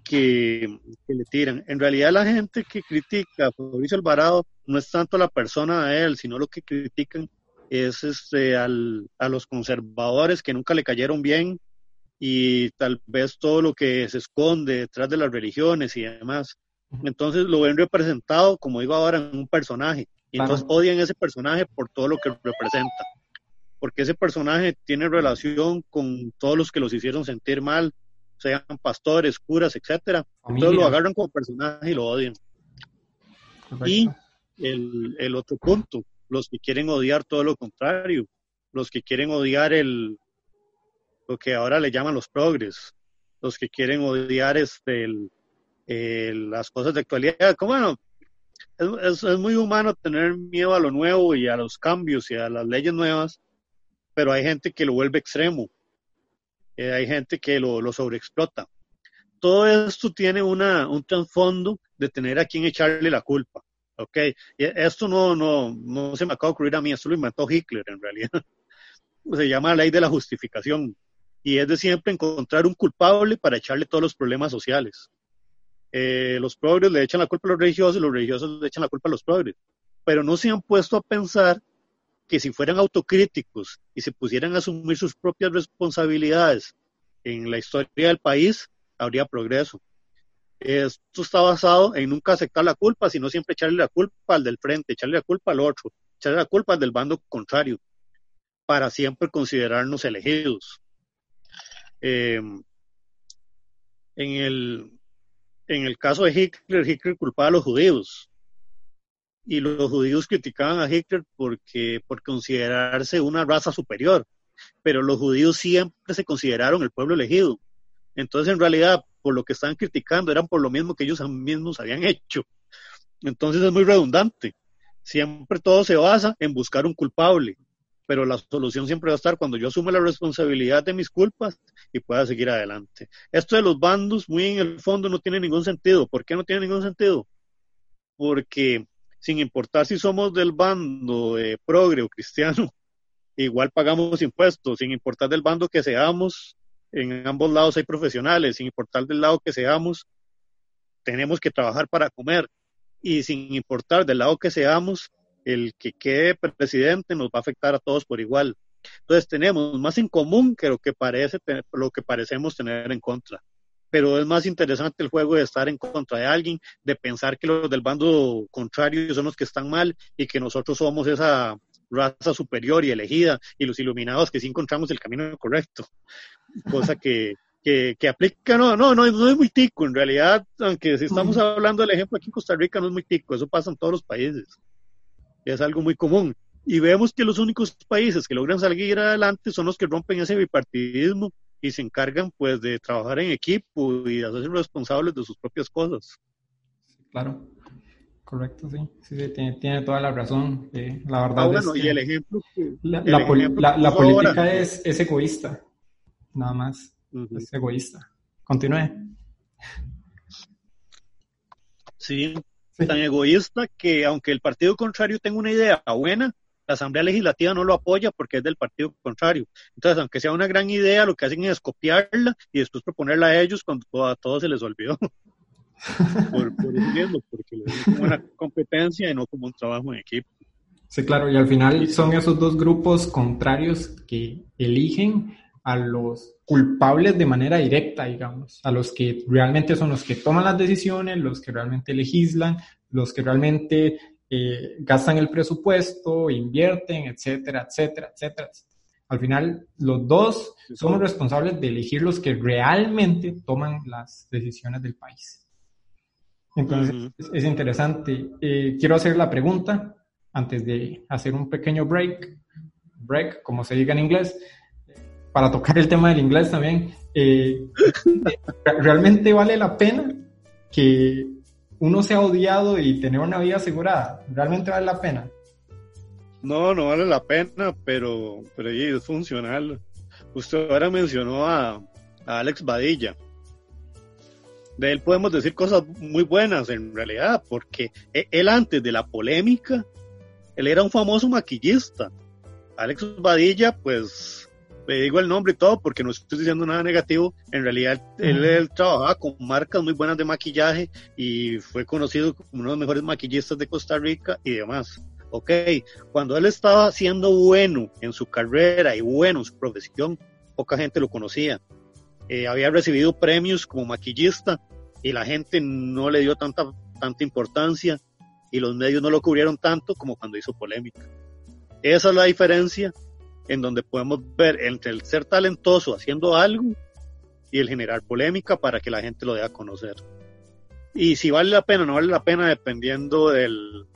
que, le tiran. En realidad la gente que critica a Fabricio Alvarado no es tanto la persona de él, sino lo que critican es este, al, a los conservadores que nunca le cayeron bien y tal vez todo lo que se esconde detrás de las religiones y demás. Entonces lo ven representado, como digo ahora, en un personaje. Y entonces odian ese personaje por todo lo que representa. Porque ese personaje tiene relación con todos los que los hicieron sentir mal, sean pastores, curas, etcétera. Entonces lo agarran como personaje y lo odian. Y el, el, otro punto, los que quieren odiar todo lo contrario, los que quieren odiar el lo que ahora le llaman los progres, los que quieren odiar este, el, las cosas de actualidad. Como bueno, es, es, muy humano tener miedo a lo nuevo y a los cambios y a las leyes nuevas, pero hay gente que lo vuelve extremo eh, hay gente que lo, lo, sobreexplota. Todo esto tiene una, un trasfondo de tener a quien echarle la culpa. ¿ok? Y esto no, no, no se me acaba de ocurrir a mí, esto lo inventó Hitler en realidad. <laughs> Se llama la ley de la justificación. Y es de siempre encontrar un culpable para echarle todos los problemas sociales. Eh, los progres le echan la culpa a los religiosos, los religiosos le echan la culpa a los progres. Pero no se han puesto a pensar que si fueran autocríticos y se pusieran a asumir sus propias responsabilidades en la historia del país, habría progreso. Esto está basado en nunca aceptar la culpa, sino siempre echarle la culpa al del frente, echarle la culpa al otro, echarle la culpa al del bando contrario, para siempre considerarnos elegidos. Em, en, el, en el caso de Hitler, Hitler culpaba a los judíos, y los judíos criticaban a Hitler porque, por considerarse una raza superior, pero los judíos siempre se consideraron el pueblo elegido. Entonces, en realidad, por lo que estaban criticando, eran por lo mismo que ellos mismos habían hecho. Entonces es muy redundante. Siempre todo se basa en buscar un culpable, pero la solución siempre va a estar cuando yo asume la responsabilidad de mis culpas y pueda seguir adelante. Esto de los bandos, muy en el fondo, no tiene ningún sentido. ¿Por qué no tiene ningún sentido? Porque sin importar si somos del bando eh, progre o cristiano, <laughs> igual pagamos impuestos, sin importar del bando que seamos, en ambos lados hay profesionales, sin importar del lado que seamos, tenemos que trabajar para comer y sin importar del lado que seamos, el que quede presidente nos va a afectar a todos por igual. Entonces tenemos más en común que lo que parece lo que parecemos tener en contra pero es más interesante el juego de estar en contra de alguien, de pensar que los del bando contrario son los que están mal y que nosotros somos esa raza superior y elegida y los iluminados que sí encontramos el camino correcto, cosa que, <laughs> que, que aplica, no, no, no, no es muy tico, en realidad, aunque si estamos hablando del ejemplo aquí en Costa Rica, no es muy tico, eso pasa en todos los países, es algo muy común. Y vemos que los únicos países que logran salir adelante son los que rompen ese bipartidismo y se encargan pues de trabajar en equipo y de hacerse responsables de sus propias cosas. Claro, correcto, sí, sí, sí tiene, tiene, toda la razón. Eh, la verdad ah, bueno, es y el ejemplo que, la, el la, ejemplo la, que la política ahora- es, es egoísta, nada más, Ujú. es egoísta. Continúe. Sí, Sí. tan egoísta que aunque el partido contrario tenga una idea buena, la Asamblea Legislativa no lo apoya porque es del partido contrario. Entonces, aunque sea una gran idea, lo que hacen es copiarla y después proponerla a ellos cuando a todos se les olvidó. <laughs> por, por eso mismo, porque lo ven como una competencia y no como un trabajo en equipo. Sí, claro, y al final son esos dos grupos contrarios que eligen a los culpables de manera directa, digamos, a los que realmente son los que toman las decisiones, los que realmente legislan, los que realmente eh, gastan el presupuesto, invierten, etcétera, etcétera, etcétera. Al final, los dos somos responsables de elegir los que realmente toman las decisiones del país. Entonces, Ujú. es, es interesante. Eh, quiero hacer la pregunta antes de hacer un pequeño break, break, como se diga en inglés, para tocar el tema del inglés también. Eh, <laughs> ¿Realmente vale la pena que uno sea odiado y tener una vida asegurada? ¿Realmente vale la pena? No, no vale la pena, pero, pero es funcional. Usted ahora mencionó a, a Alex Badilla. De él podemos decir cosas muy buenas en realidad, porque e- él antes de la polémica, él era un famoso maquillista. Alex Badilla, pues le digo el nombre y todo porque no estoy diciendo nada negativo. En realidad, él, él trabajaba con marcas muy buenas de maquillaje y fue conocido como uno de los mejores maquillistas de Costa Rica y demás. Ok, cuando él estaba siendo bueno en su carrera y bueno en su profesión, poca gente lo conocía. Eh, había recibido premios como maquillista y la gente no le dio tanta, tanta importancia y los medios no lo cubrieron tanto como cuando hizo polémica. Esa es la diferencia en donde podemos ver entre el ser talentoso haciendo algo y el generar polémica para que la gente lo dé a conocer. Y si vale la pena o no vale la pena dependiendo del,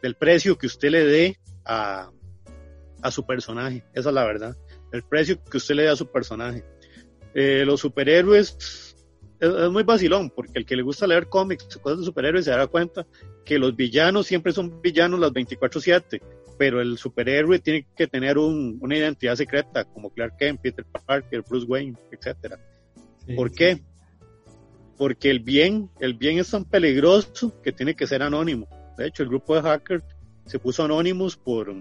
del precio que usted le dé a, a su personaje. Esa es la verdad. El precio que usted le dé a su personaje. Eh, los superhéroes es, es muy vacilón, porque el que le gusta leer cómics, cosas de superhéroes, se dará cuenta que los villanos siempre son villanos las 24-7, pero el superhéroe tiene que tener un- una identidad secreta, como Clark Kent, Peter Parker, Bruce Wayne, etcétera. Sí, ¿Por sí. qué? Porque el bien, el bien es tan peligroso que tiene que ser anónimo. De hecho, el grupo de hackers se puso anónimos por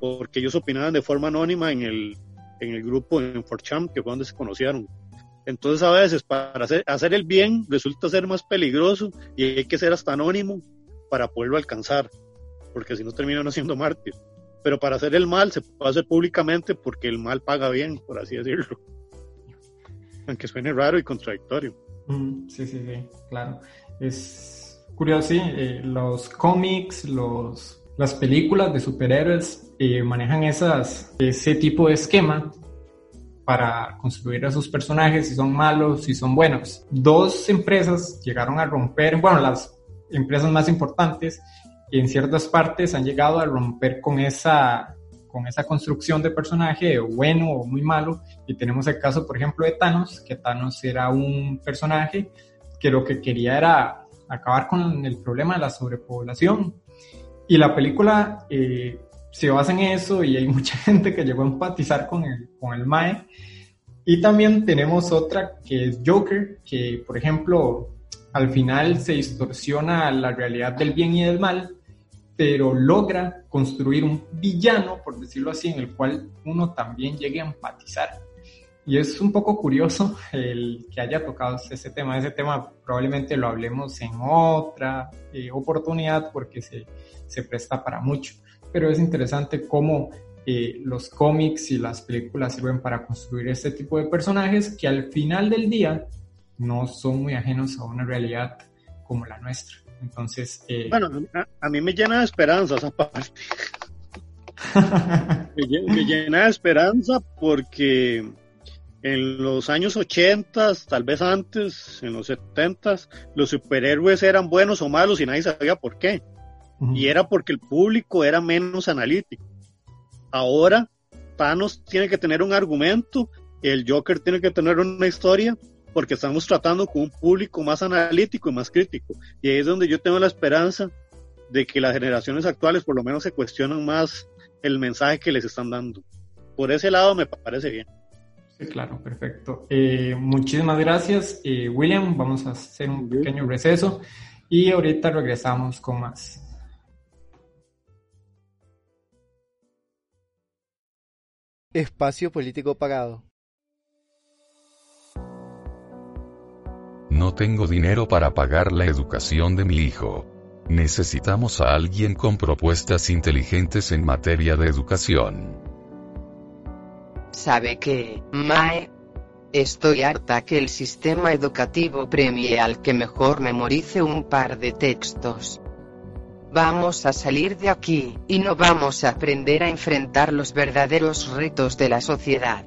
porque ellos opinaban de forma anónima en el, en el grupo en 4chan, que fue donde se conocieron. Entonces, a veces, para hacer, hacer el bien resulta ser más peligroso y hay que ser hasta anónimo para poderlo alcanzar, porque si no termina uno siendo mártir. Pero para hacer el mal se puede hacer públicamente porque el mal paga bien, por así decirlo aunque suene raro y contradictorio. Mm, sí, sí, sí, claro. Es curioso, sí, eh, los cómics, los, las películas de superhéroes eh, manejan esas, ese tipo de esquema para construir a sus personajes, si son malos, si son buenos. Dos empresas llegaron a romper, bueno, las empresas más importantes en ciertas partes han llegado a romper con esa, con esa construcción de personaje, bueno o muy malo, y tenemos el caso, por ejemplo, de Thanos, que Thanos era un personaje que lo que quería era acabar con el problema de la sobrepoblación. Y la película eh, se basa en eso y hay mucha <laughs> gente que llegó a empatizar con el, con el Mae. Y también tenemos otra que es Joker, que por ejemplo al final se distorsiona la realidad del bien y del mal, pero logra construir un villano, por decirlo así, en el cual uno también llegue a empatizar. Y es un poco curioso <laughs> el que haya tocado ese tema. Ese tema probablemente lo hablemos en otra eh, oportunidad porque se, se, presta para mucho. Pero es interesante cómo eh, los cómics y las películas sirven para construir este tipo de personajes que al final del día no son muy ajenos a una realidad como la nuestra. Entonces, eh... bueno, a, a, mí me llena de esperanza esa parte. <laughs> me, llena, me, llena de esperanza porque En los años 80, tal vez antes, en los 70, los superhéroes eran buenos o malos y nadie sabía por qué. Y era porque el público era menos analítico. Ahora, Thanos tiene que tener un argumento, el Joker tiene que tener una historia, porque estamos tratando con un público más analítico y más crítico. Y ahí es donde yo tengo la esperanza de que las generaciones actuales por lo menos se cuestionan más el mensaje que les están dando. Por ese lado me parece bien. Sí, claro, perfecto. Eh, muchísimas gracias, eh, William. Vamos a hacer un pequeño receso y ahorita regresamos con más. Espacio político pagado. No tengo dinero para pagar la educación de mi hijo. Necesitamos a alguien con propuestas inteligentes en materia de educación. ¿Sabe qué, Mae? Estoy harta que el sistema educativo premie al que mejor memorice un par de textos. Vamos a salir de aquí, y no vamos a aprender a enfrentar los verdaderos retos de la sociedad.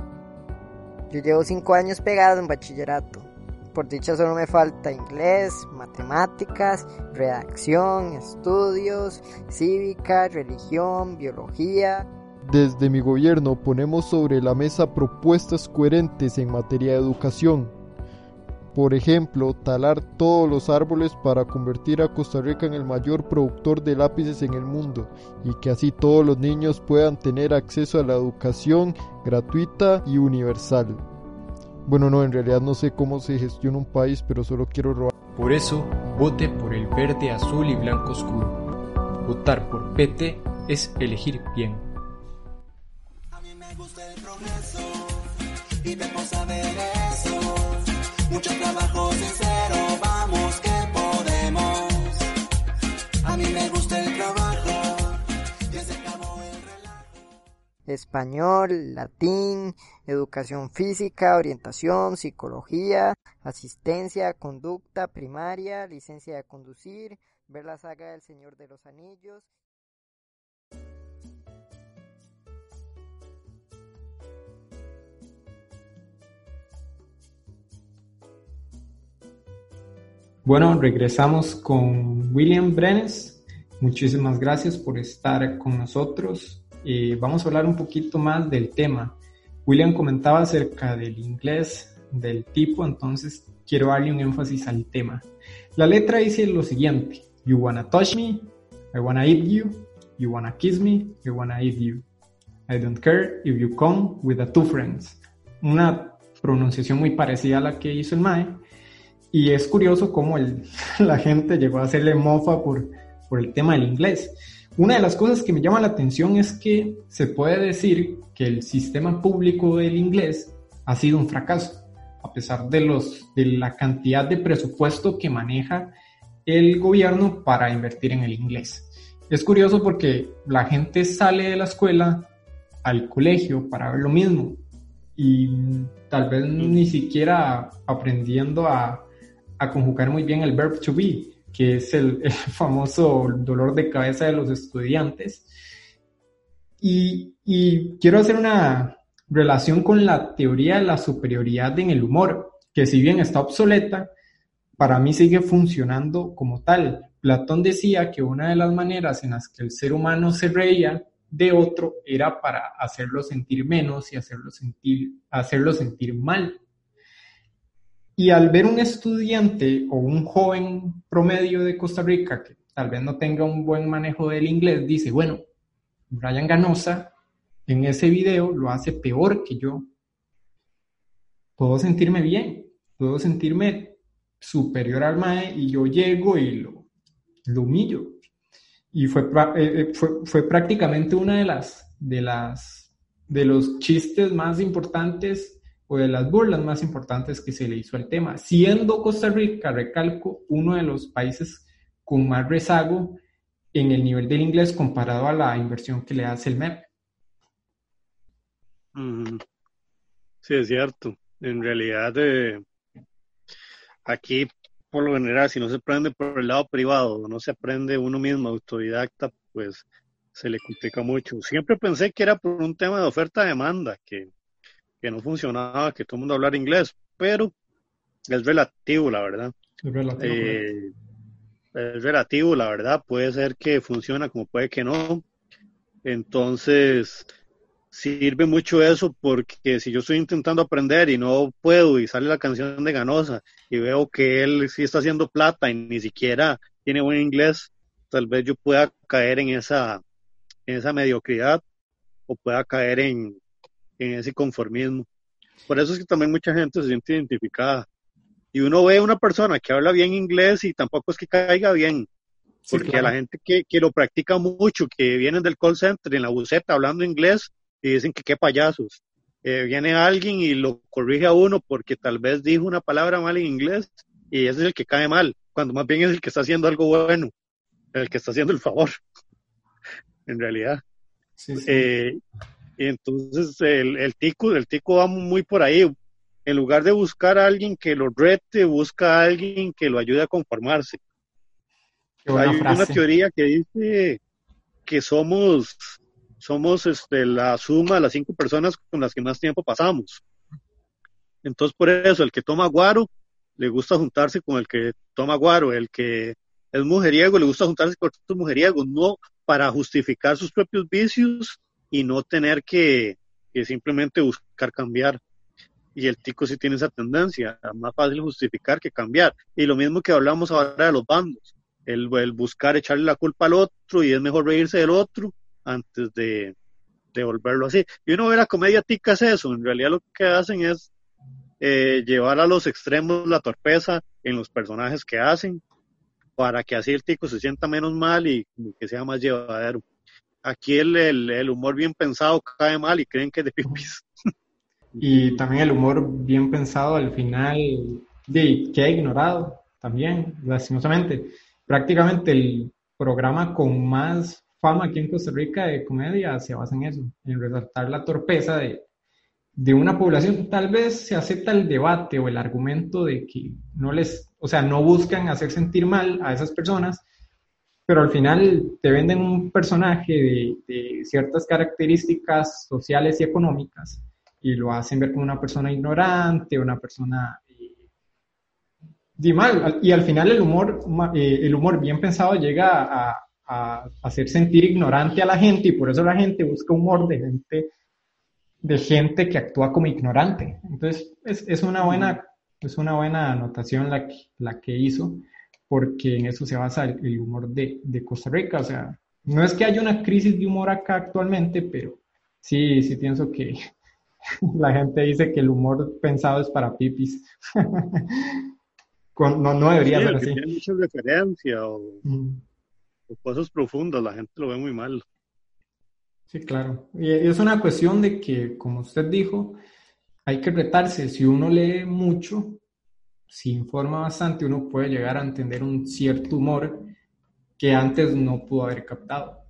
Yo llevo cinco años pegado en bachillerato. Por dicha solo me falta inglés, matemáticas, redacción, estudios, cívica, religión, biología. Desde mi gobierno ponemos sobre la mesa propuestas coherentes en materia de educación. Por ejemplo, talar todos los árboles para convertir a Costa Rica en el mayor productor de lápices en el mundo y que así todos los niños puedan tener acceso a la educación gratuita y universal. Bueno, no, en realidad no sé cómo se gestiona un país, pero solo quiero robar. Por eso, vote por el verde, azul y blanco oscuro. Votar por PT es elegir bien. A mí me gusta el progreso y vamos a ver. Mucho trabajo sincero, vamos que podemos. A mí me gusta el trabajo y se acabó el relajo. Español, latín, educación física, orientación, psicología, asistencia, conducta primaria, licencia de conducir, ver la saga del Señor de los Anillos. Bueno, regresamos con William Brenes. Muchísimas gracias por estar con nosotros. Eh, vamos a hablar un poquito más del tema. William comentaba acerca del inglés del tipo, entonces quiero darle un énfasis al tema. La letra dice lo siguiente: You wanna touch me, I wanna eat you, you wanna kiss me, I wanna eat you. I don't care if you come with the two friends. Una pronunciación muy parecida a la que hizo el Mae. Y es curioso cómo el, <laughs> la gente llegó a hacerle mofa por, por el tema del inglés. Una de las cosas que me llama la atención es que se puede decir que el sistema público del inglés ha sido un fracaso, a pesar de, los, de la cantidad de presupuesto que maneja el gobierno para invertir en el inglés. Es curioso porque la gente sale de la escuela al colegio para ver lo mismo y tal vez ni siquiera aprendiendo a, a conjugar muy bien el verb to be que es <laughs> el, famoso dolor de cabeza de los estudiantes. Y, y, quiero hacer una relación con la teoría de la superioridad en el humor, que si bien está obsoleta, para mí sigue funcionando como tal. Platón decía que una de las maneras en las que el ser humano se reía de otro era para hacerlo sentir menos y hacerlo sentir, hacerlo sentir mal. Y al ver un estudiante o un joven promedio de Costa Rica que tal vez no tenga un buen manejo del inglés, dice, bueno, Brian Ganosa en ese video lo hace peor que yo. Puedo sentirme bien, puedo sentirme superior al MAE y yo llego y lo, lo humillo. Y fue, eh, eh, fue, fue prácticamente una de las, de las, de los chistes más importantes o de las burlas más importantes que se le hizo al tema, siendo Costa Rica, recalco, uno de los países con más rezago en el nivel del inglés comparado a la inversión que le hace el MEP. Sí, es cierto. En realidad, eh, aquí, por lo general, si no se aprende por el lado privado, no se aprende uno mismo autodidacta, pues se le complica mucho. Siempre pensé que era por un tema de oferta-demanda, que que no funcionaba, que todo el mundo hablara inglés, pero es relativo, la verdad. Es relativo. Eh, es relativo, la verdad. Puede ser que funciona como puede que no. Entonces, sirve mucho eso porque si yo estoy intentando aprender y no puedo y sale la canción de Ganosa y veo que él sí está haciendo plata y ni siquiera tiene buen inglés, tal vez yo pueda caer en esa, en esa mediocridad o pueda caer en, en ese conformismo. Por eso es que también mucha gente se siente identificada. Y uno ve a una persona que habla bien inglés y tampoco es que caiga bien. Porque a la gente que, que, lo practica mucho, que vienen del call center en la buceta hablando inglés y dicen que qué payasos. Eh, viene alguien y lo corrige a uno porque tal vez dijo una palabra mal en inglés y ese es el que cae mal, cuando más bien es el que está haciendo algo bueno, el que está haciendo el favor, <laughs> en realidad. Sí, sí. Eh, y entonces el, el, tico, el tico va muy por ahí. En lugar de buscar a alguien que lo rete, busca a alguien que lo ayude a conformarse. Hay frase. una teoría que dice que somos, somos este, la suma de las cinco personas con las que más tiempo pasamos. Entonces, por eso, el que toma guaro le gusta juntarse con el que toma guaro, el que es mujeriego le gusta juntarse con otros mujeriegos, no para justificar sus propios vicios y no tener que, que simplemente buscar cambiar. Y el tico sí tiene esa tendencia, es más fácil justificar que cambiar. Y lo mismo que hablamos ahora de los bandos, el, buscar echarle la culpa al otro y es mejor reírse del otro antes de, de volverlo así. Y uno ve la comedia tica es eso, en realidad lo que hacen es eh, llevar a los extremos la torpeza en los personajes que hacen para que así el tico se sienta menos mal y que sea más llevadero aquí el, el, humor bien pensado cae mal y creen que es de pipis. <laughs> Y también el humor bien pensado al final de, queda ignorado también, lastimosamente. Prácticamente el programa con más fama aquí en Costa Rica de comedia se basa en eso, en resaltar la torpeza de, de una población. Tal vez se acepta el debate o el argumento de que no les, o sea, no buscan hacer sentir mal a esas personas, pero al final te venden un personaje de, de, ciertas características sociales y económicas y lo hacen ver como una persona ignorante, una persona eh, mal. Y al final el humor, eh, el humor bien pensado llega a, a, hacer sentir ignorante a la gente y por eso la gente busca humor de gente, de gente que actúa como ignorante. Entonces es, es una buena es una buena anotación la que, la que hizo porque en eso se basa el, el humor de, de, Costa Rica. O sea, no es que haya una crisis de humor acá actualmente, pero sí, sí pienso que <laughs> la gente dice que el humor pensado es para pipis. <laughs> no, no debería sí, ser así. Tiene mucha referencia o, mm. o, cosas profundas, la gente lo ve muy mal. Sí, claro. Y es una cuestión de que, como usted dijo, hay que retarse. Si uno lee mucho, si informa bastante, uno puede llegar a entender un cierto humor que antes no pudo haber captado.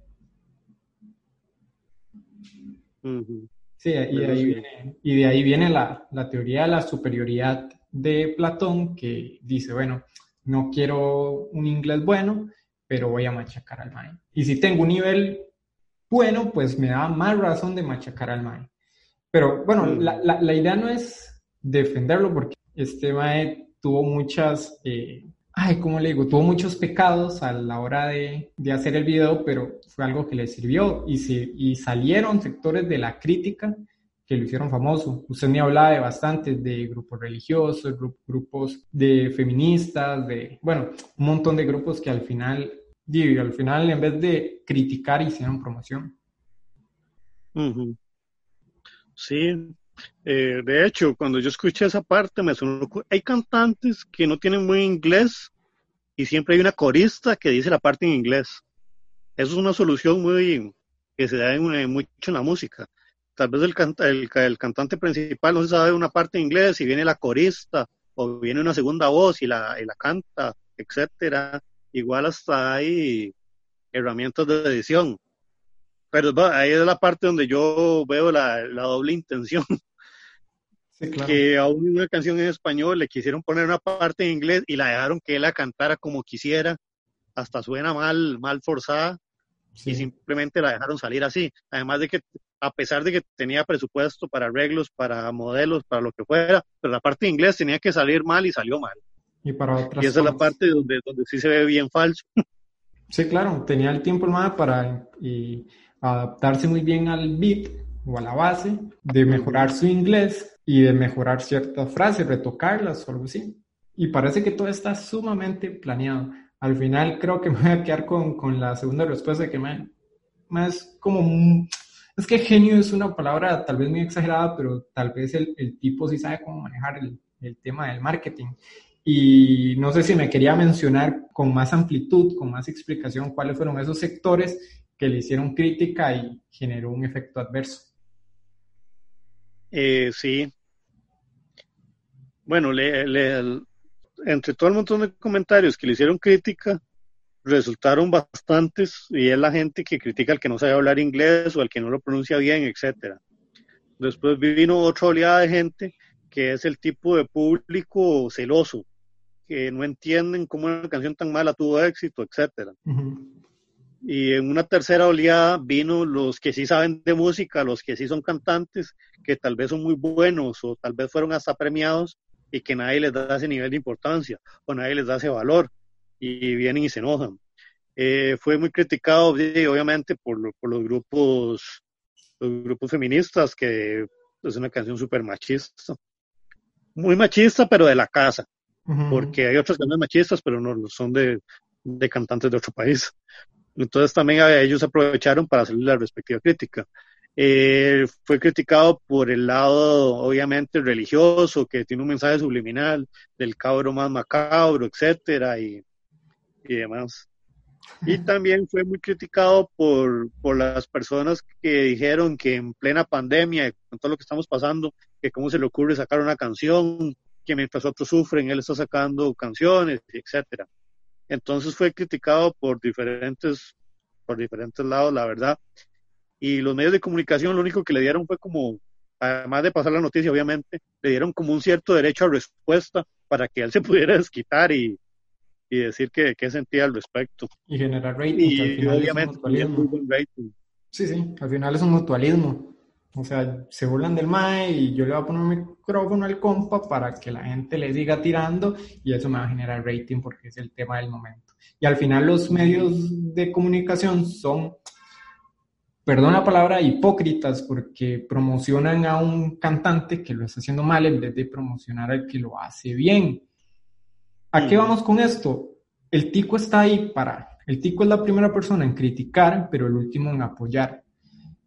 Uh -huh. Sí, y de ahí viene, y de ahí viene la, la, teoría de la superioridad de Platón, que dice, bueno, no quiero un inglés bueno, pero voy a machacar al MAE. Y si tengo un nivel bueno, pues me da más razón de machacar al MAE. Pero bueno, uh -huh. la, la, la idea no es defenderlo porque este MAE tuvo muchas, eh, ay, ¿cómo le digo? Tuvo muchos pecados a la hora de, de, hacer el video, pero fue algo que le sirvió y, se, y salieron sectores de la crítica que lo hicieron famoso. Usted me hablaba de bastantes, de grupos religiosos, grupos de feministas, de, bueno, un montón de grupos que al final, digo, al final en vez de criticar hicieron promoción. Uh -huh. Sí, eh, de hecho, cuando yo escuché esa parte, me sonó. Hay cantantes que no tienen muy inglés y siempre hay una corista que dice la parte en inglés. Eso es una solución muy que se da en, en, mucho en la música. Tal vez el, canta, el, el, cantante principal no se sabe una parte en inglés y viene la corista o viene una segunda voz y la, y la canta, etcétera. Igual hasta hay herramientas de edición. Pero ahí es la parte donde yo veo la, la doble intención. <laughs> Sí, claro. Que a una canción en español le quisieron poner una parte en inglés y la dejaron que él la cantara como quisiera. Hasta suena mal, mal forzada. Sí. Y simplemente la dejaron salir así. Además de que a pesar de que tenía presupuesto para arreglos, para modelos, para lo que fuera, pero la parte de inglés tenía que salir mal y salió mal. Y para otras Y esa es la parte donde, donde sí se ve bien falso. <laughs> Sí, claro, tenía el tiempo más para y adaptarse muy bien al beat o a la base, de mejorar su inglés y de mejorar ciertas frases, retocarlas o algo así. Y parece que todo está sumamente planeado. Al final creo que <laughs> me voy a quedar con, con la segunda respuesta que me, más como... Es que genio es una palabra tal vez muy exagerada, pero tal vez el, el tipo sí sabe cómo manejar el, el tema del marketing. Y no sé si me quería mencionar con más amplitud, con más explicación, cuáles fueron esos sectores que le hicieron crítica y generó un efecto adverso. Eh, sí. Bueno, le, le, entre todo el montón de comentarios que le hicieron crítica, resultaron bastantes y es la gente que critica al que no sabe hablar inglés o al que no lo pronuncia bien, etcétera. Después vino otra oleada de gente que es el tipo de público celoso, que no entienden cómo una canción tan mala tuvo éxito, etcétera. Y en una tercera oleada vino los que sí saben de música, los que sí son cantantes, que tal vez son muy buenos o tal vez fueron hasta premiados y que nadie les da ese nivel de importancia o nadie les da ese valor y vienen y se enojan. Eh, fue muy criticado, obviamente, por, por, los grupos los grupos feministas, que es una canción súper machista. Muy machista, pero de la casa. Porque hay otras canciones machistas, pero no son de, de cantantes de otro país. Entonces también ellos aprovecharon para hacerle la respectiva crítica. Eh, fue criticado por el lado, obviamente, religioso, que tiene un mensaje subliminal del cabro más macabro, etcétera, y, y demás. Y <laughs> también fue muy criticado por, por las personas que dijeron que en plena pandemia, con todo lo que estamos pasando, que cómo se le ocurre sacar una canción, que mientras otros sufren, él está sacando canciones, etcétera. Entonces fue criticado por diferentes, por diferentes lados, la verdad. Y los medios de comunicación lo único que le dieron fue como, además de pasar la noticia, obviamente, le dieron como un cierto derecho a respuesta para que él se <laughs> pudiera desquitar y, y decir qué que sentía al respecto. Y generar rating. Y, al final obviamente es muy buen rating. Sí, sí, al final es un mutualismo. O sea, se burlan del MAE y yo le voy a poner un micrófono al compa para que la gente le siga tirando y eso me va a generar rating porque es el tema del momento. Y al final los medios de comunicación son, perdón la palabra, hipócritas porque promocionan a un cantante que lo está haciendo mal en vez de promocionar al que lo hace bien. ¿A qué vamos con esto? El tico está ahí para, el tico es la primera persona en criticar, pero el último en apoyar.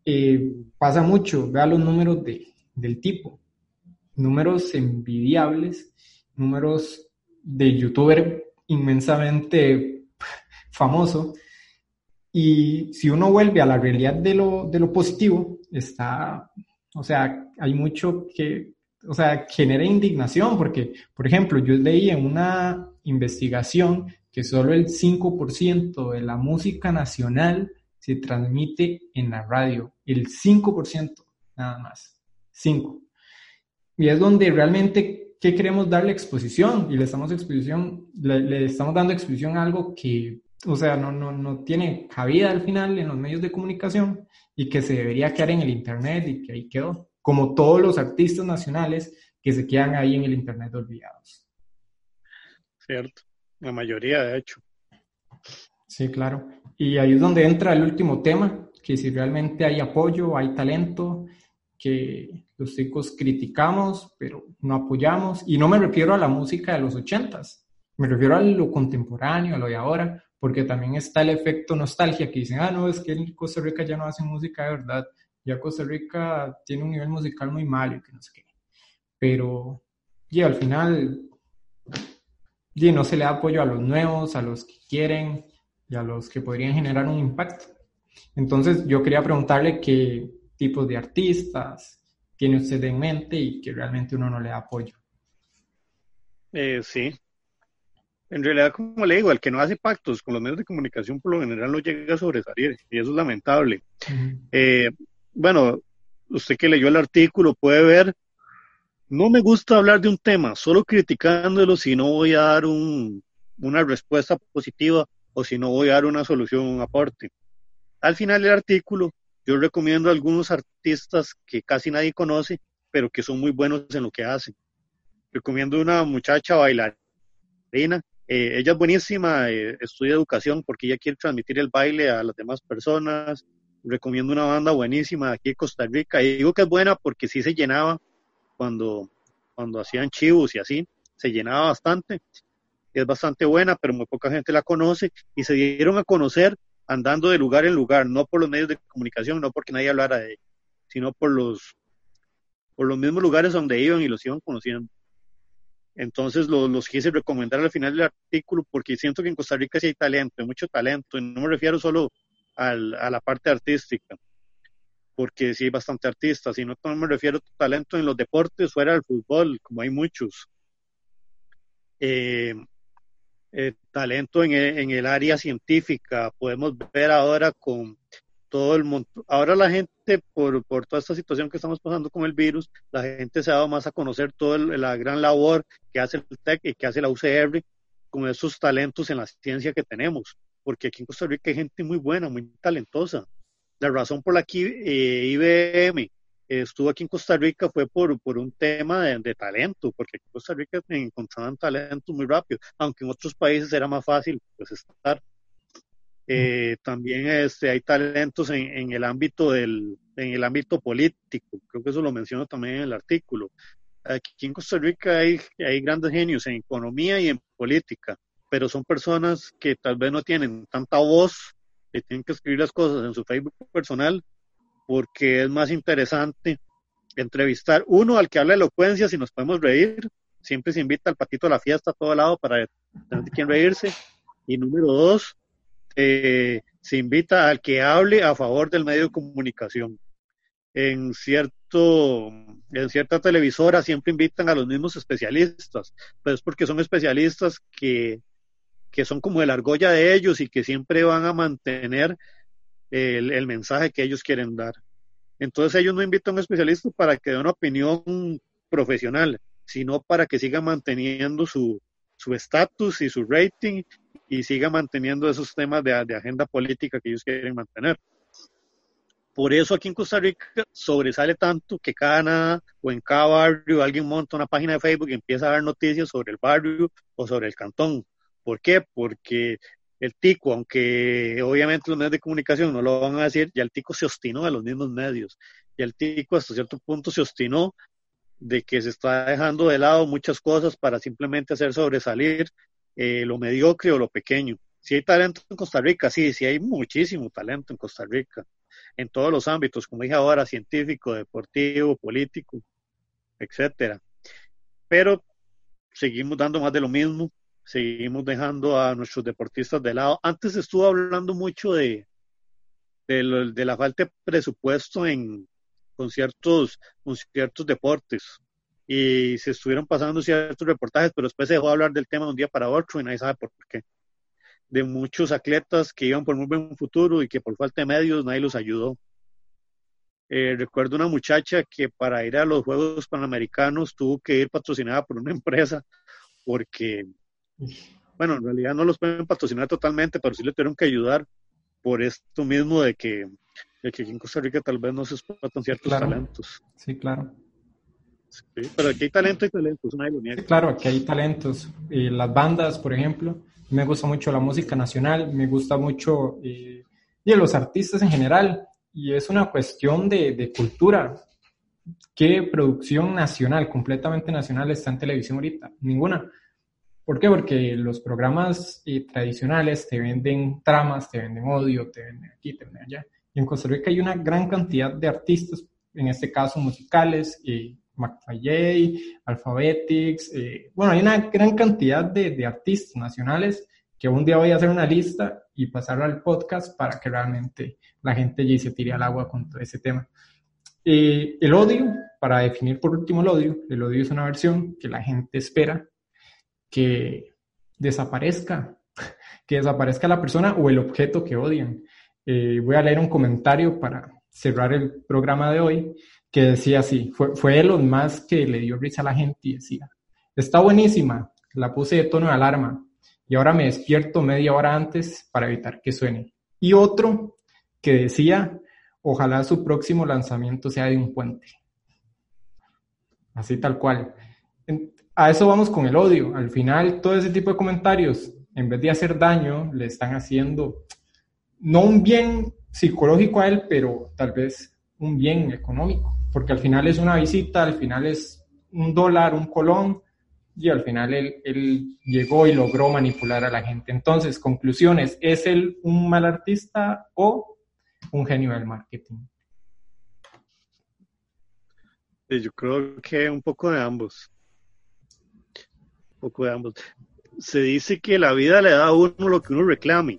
Eh, pasa mucho, vea los números de, del tipo, números envidiables, números de youtuber inmensamente <laughs> famoso. Y si uno vuelve a la realidad de lo, de lo positivo, está, o sea, hay mucho que, o sea, genera indignación porque, por ejemplo, yo leí en una investigación que solo el 5% de la música nacional se transmite en la radio, el 5% nada más, 5. Y es donde realmente, ¿qué queremos darle exposición? Y le estamos, exposición, le, estamos dando exposición a algo que, o sea, no, no, no tiene cabida al final en los medios de comunicación y que se debería quedar en el Internet y que ahí quedó, como todos los artistas nacionales que se quedan ahí en el Internet olvidados. Cierto, la mayoría de hecho. Sí, claro. Y ahí es donde entra el último tema, que si realmente hay apoyo, hay talento, que los chicos criticamos, pero no apoyamos. Y no me refiero a la música de los ochentas, me refiero a lo contemporáneo, a lo de ahora, porque también está el efecto nostalgia que dicen, ah, no, es que en Costa Rica ya no hace música de verdad, ya Costa Rica tiene un nivel musical muy malo y que no sé qué. Pero, y al final, y no se le da apoyo a los nuevos, a los que quieren, y a los que podrían generar un impacto. Entonces yo quería preguntarle qué tipos de artistas tiene usted en mente y que realmente uno no le da apoyo. Eh, sí. En realidad, como le digo, el que no hace pactos con los medios de comunicación por lo general no llega a sobresalir y eso es lamentable. Eh, bueno, usted que leyó el artículo puede ver, no me gusta hablar de un tema solo criticándolo si no voy a dar un, una respuesta positiva o si no voy a dar una solución, un aporte. Al final del artículo yo recomiendo a algunos artistas que casi nadie conoce, pero que son muy buenos en lo que hacen. Recomiendo una muchacha bailarina, eh, ella es buenísima, eh, estudia educación porque ella quiere transmitir el baile a las demás personas. Recomiendo una banda buenísima aquí en Costa Rica. Y digo que es buena porque sí se llenaba cuando, cuando hacían chivos y así, se llenaba bastante. Es bastante buena, pero muy poca gente la conoce y se dieron a conocer andando de lugar en lugar, no por los medios de comunicación, no porque nadie hablara de ella, sino por los, por los mismos lugares donde iban y los iban conociendo. Entonces los, quise recomendar al final del artículo porque siento que en Costa Rica sí hay talento, hay mucho talento, y no me refiero solo a la parte artística, porque sí hay bastante artistas, sino que me refiero a talento en los deportes fuera del fútbol, como hay muchos. Eh, eh, talento en el, área científica, podemos ver ahora con todo el mundo, ahora la gente, por, por toda esta situación que estamos pasando con el virus, la gente se ha dado más a conocer toda la gran labor que hace el TEC y que hace la UCR con esos talentos en la ciencia que tenemos, porque aquí en Costa Rica hay gente muy buena, muy talentosa. La razón por la que eh, IBM estuvo aquí en Costa Rica fue por, por un tema de, talento, porque en Costa Rica encontraban talento muy rápido, aunque en otros países era más fácil pues, estar. Eh, también este, hay talentos en, en, el ámbito del, en el ámbito político, creo que eso lo menciono también en el artículo. Aquí en Costa Rica hay, hay grandes genios en economía y en política, pero son personas que tal vez no tienen tanta voz, que tienen que escribir las cosas en su Facebook personal, porque es más interesante entrevistar uno al que habla elocuencia, si nos podemos reír, siempre se invita al patito a la fiesta a todo lado para tener quién reírse. Y número dos, eh, se invita al que hable a favor del medio de comunicación. En, cierto, en cierta televisora siempre invitan a los mismos especialistas, pero es porque son especialistas que, que son como de la argolla de ellos y que siempre van a mantener el, mensaje que ellos quieren dar. Entonces ellos no invitan a un especialista para que dé una opinión profesional, sino para que siga manteniendo su estatus y su rating y siga manteniendo esos temas de, agenda política que ellos quieren mantener. Por eso aquí en Costa Rica sobresale tanto que cada o en cada barrio alguien monta una página de Facebook y empieza a dar noticias sobre el barrio o sobre el cantón. ¿Por qué? Porque el tico, aunque obviamente los medios de comunicación no lo van a decir, ya el tico se obstinó a los mismos medios. Y el tico hasta cierto punto se obstinó de que se está dejando de lado muchas cosas para simplemente hacer sobresalir eh, lo mediocre o lo pequeño. Si hay talento en Costa Rica, sí, sí hay muchísimo talento en Costa Rica, en todos los ámbitos, como dije ahora, científico, deportivo, político, etcétera. Pero seguimos dando más de lo mismo, seguimos dejando a nuestros deportistas de lado. Antes estuvo hablando mucho de, de, la falta de presupuesto en, con ciertos deportes y se estuvieron pasando ciertos reportajes, pero después se dejó de hablar del tema de un día para otro y nadie sabe por qué. De muchos atletas que iban por muy buen futuro y que por falta de medios nadie los ayudó. Eh, recuerdo una muchacha que para ir a los Juegos Panamericanos tuvo que ir patrocinada por una <laughs> empresa porque, bueno, en realidad no los pueden patrocinar totalmente, pero sí le tuvieron que ayudar por esto mismo de que, de que aquí en Costa Rica tal vez no se explotan ciertos talentos. Sí, claro pero aquí hay talento y talentos, claro, aquí hay talentos. y las bandas, por ejemplo, me gusta mucho la música nacional, me gusta mucho y los artistas en general. Y es una cuestión de, de cultura. ¿Qué producción nacional, completamente nacional, está en televisión ahorita? Ninguna. ¿Por qué? Porque los programas eh, tradicionales te venden tramas, te venden odio, te venden aquí, te venden allá. Y en Costa Rica hay una gran cantidad de artistas, en este caso musicales, y McFayey, Alphabetics, eh, bueno, hay una gran cantidad de, artistas nacionales que un día voy a hacer una lista y pasarlo al podcast para que realmente la gente ya se tire al agua con todo ese tema. Eh, el odio, para definir por último el odio, el odio es una versión que la gente espera que desaparezca, <laughs> que desaparezca la persona o el objeto que odian. Eh, voy a leer un comentario para cerrar el programa de hoy que decía así, fue, fue Elon más que le dio risa a la gente y decía, está buenísima, la puse de tono de alarma y ahora me despierto media hora antes para evitar que suene. Y otro que decía, ojalá su próximo lanzamiento sea de un puente. Así tal cual. A eso vamos con el odio. Al final, todo ese tipo de comentarios, en vez de hacer daño, le están haciendo no un bien psicológico a él, pero tal vez un bien económico, porque al final es una visita, al final es un dólar, un colón, y al final él, llegó y logró manipular a la gente. Entonces, conclusiones, ¿es él un mal artista o un genio del marketing? Yo creo que un poco de ambos. Se dice que la vida le da a uno lo que uno reclame.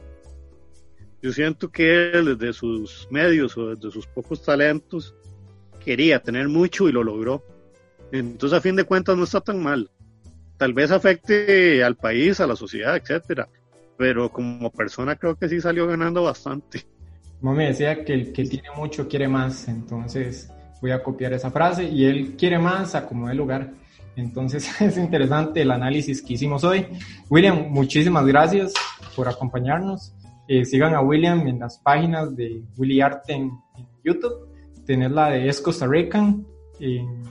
Yo siento que él desde sus medios o desde sus pocos talentos quería tener mucho y lo logró. Entonces a fin de cuentas no está tan mal tal vez afecte al país, a la sociedad, etcétera, pero como persona creo que sí salió ganando bastante. Me decía que el que tiene mucho quiere más, entonces voy a copiar esa frase y él quiere más a como el lugar. Entonces <laughs> es interesante el análisis que hicimos hoy. William, muchísimas gracias por acompañarnos. Eh, sigan a William en las páginas de Willy Arte en, YouTube. Tener la de Es Costa Rican en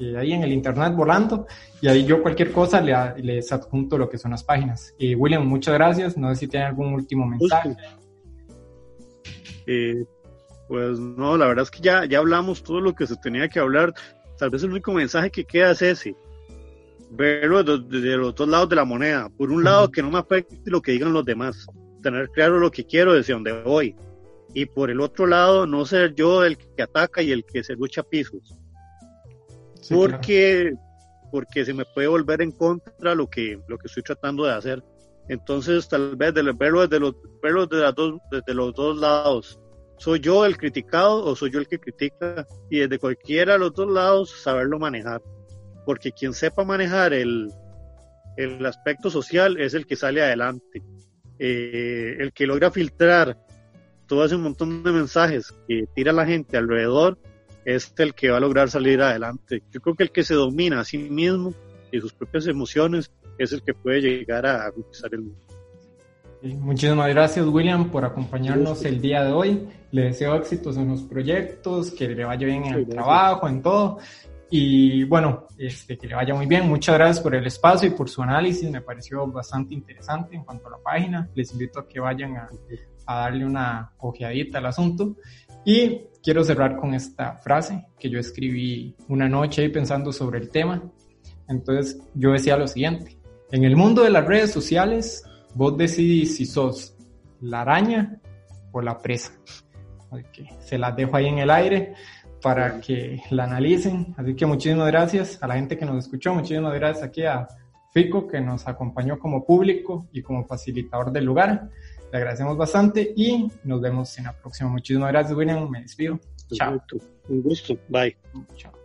eh, ahí en el internet volando y ahí yo cualquier cosa le, les adjunto lo que son las páginas. Eh, William, muchas gracias. No sé si tiene algún último mensaje. Eh, pues no, la verdad es que ya, ya hablamos todo lo que se tenía que hablar. Tal vez el único mensaje que queda es ese. Verlo desde, los dos lados de la moneda. Por un lado, que no me afecte lo que digan los demás. Tener claro lo que quiero desde donde voy. Y por el otro lado, no ser yo el que ataca y el que se lucha pisos porque, porque se me puede volver en contra lo que, lo que estoy tratando de hacer. Entonces, tal vez de verlo desde los, verlo desde, las dos, desde los dos lados. ¿Soy yo el criticado o soy yo el que critica? Y desde cualquiera de los dos lados, saberlo manejar. Porque quien sepa manejar el, el aspecto social es el que sale adelante. Eh, el que logra filtrar todo ese montón de mensajes que tira la gente alrededor es el que va a lograr salir adelante. Yo creo que el que se domina a sí mismo y sus propias emociones es el que puede llegar a conquistar el mundo. Muchísimas gracias William por acompañarnos el día de hoy. Le deseo éxitos en los proyectos, que le vaya bien en el trabajo, en todo. Y bueno, este, que le vaya muy bien. Muchas gracias por el espacio y por su análisis. Me pareció bastante interesante en cuanto a la página. Les invito a que vayan a, darle una ojeadita al asunto. Y quiero cerrar con esta frase que yo escribí una noche pensando sobre el tema. Entonces yo decía lo siguiente, en el mundo de las redes sociales vos decidís si sos la araña o la presa. Se las dejo ahí en el aire para que la analicen. Así que muchísimas gracias a la gente que nos escuchó, muchísimas gracias aquí a Fico que nos acompañó como público y como facilitador del lugar. Le agradecemos bastante y nos vemos en la próxima. Muchísimas gracias, William. Me despido. Chao. Un gusto. Bye. Chao.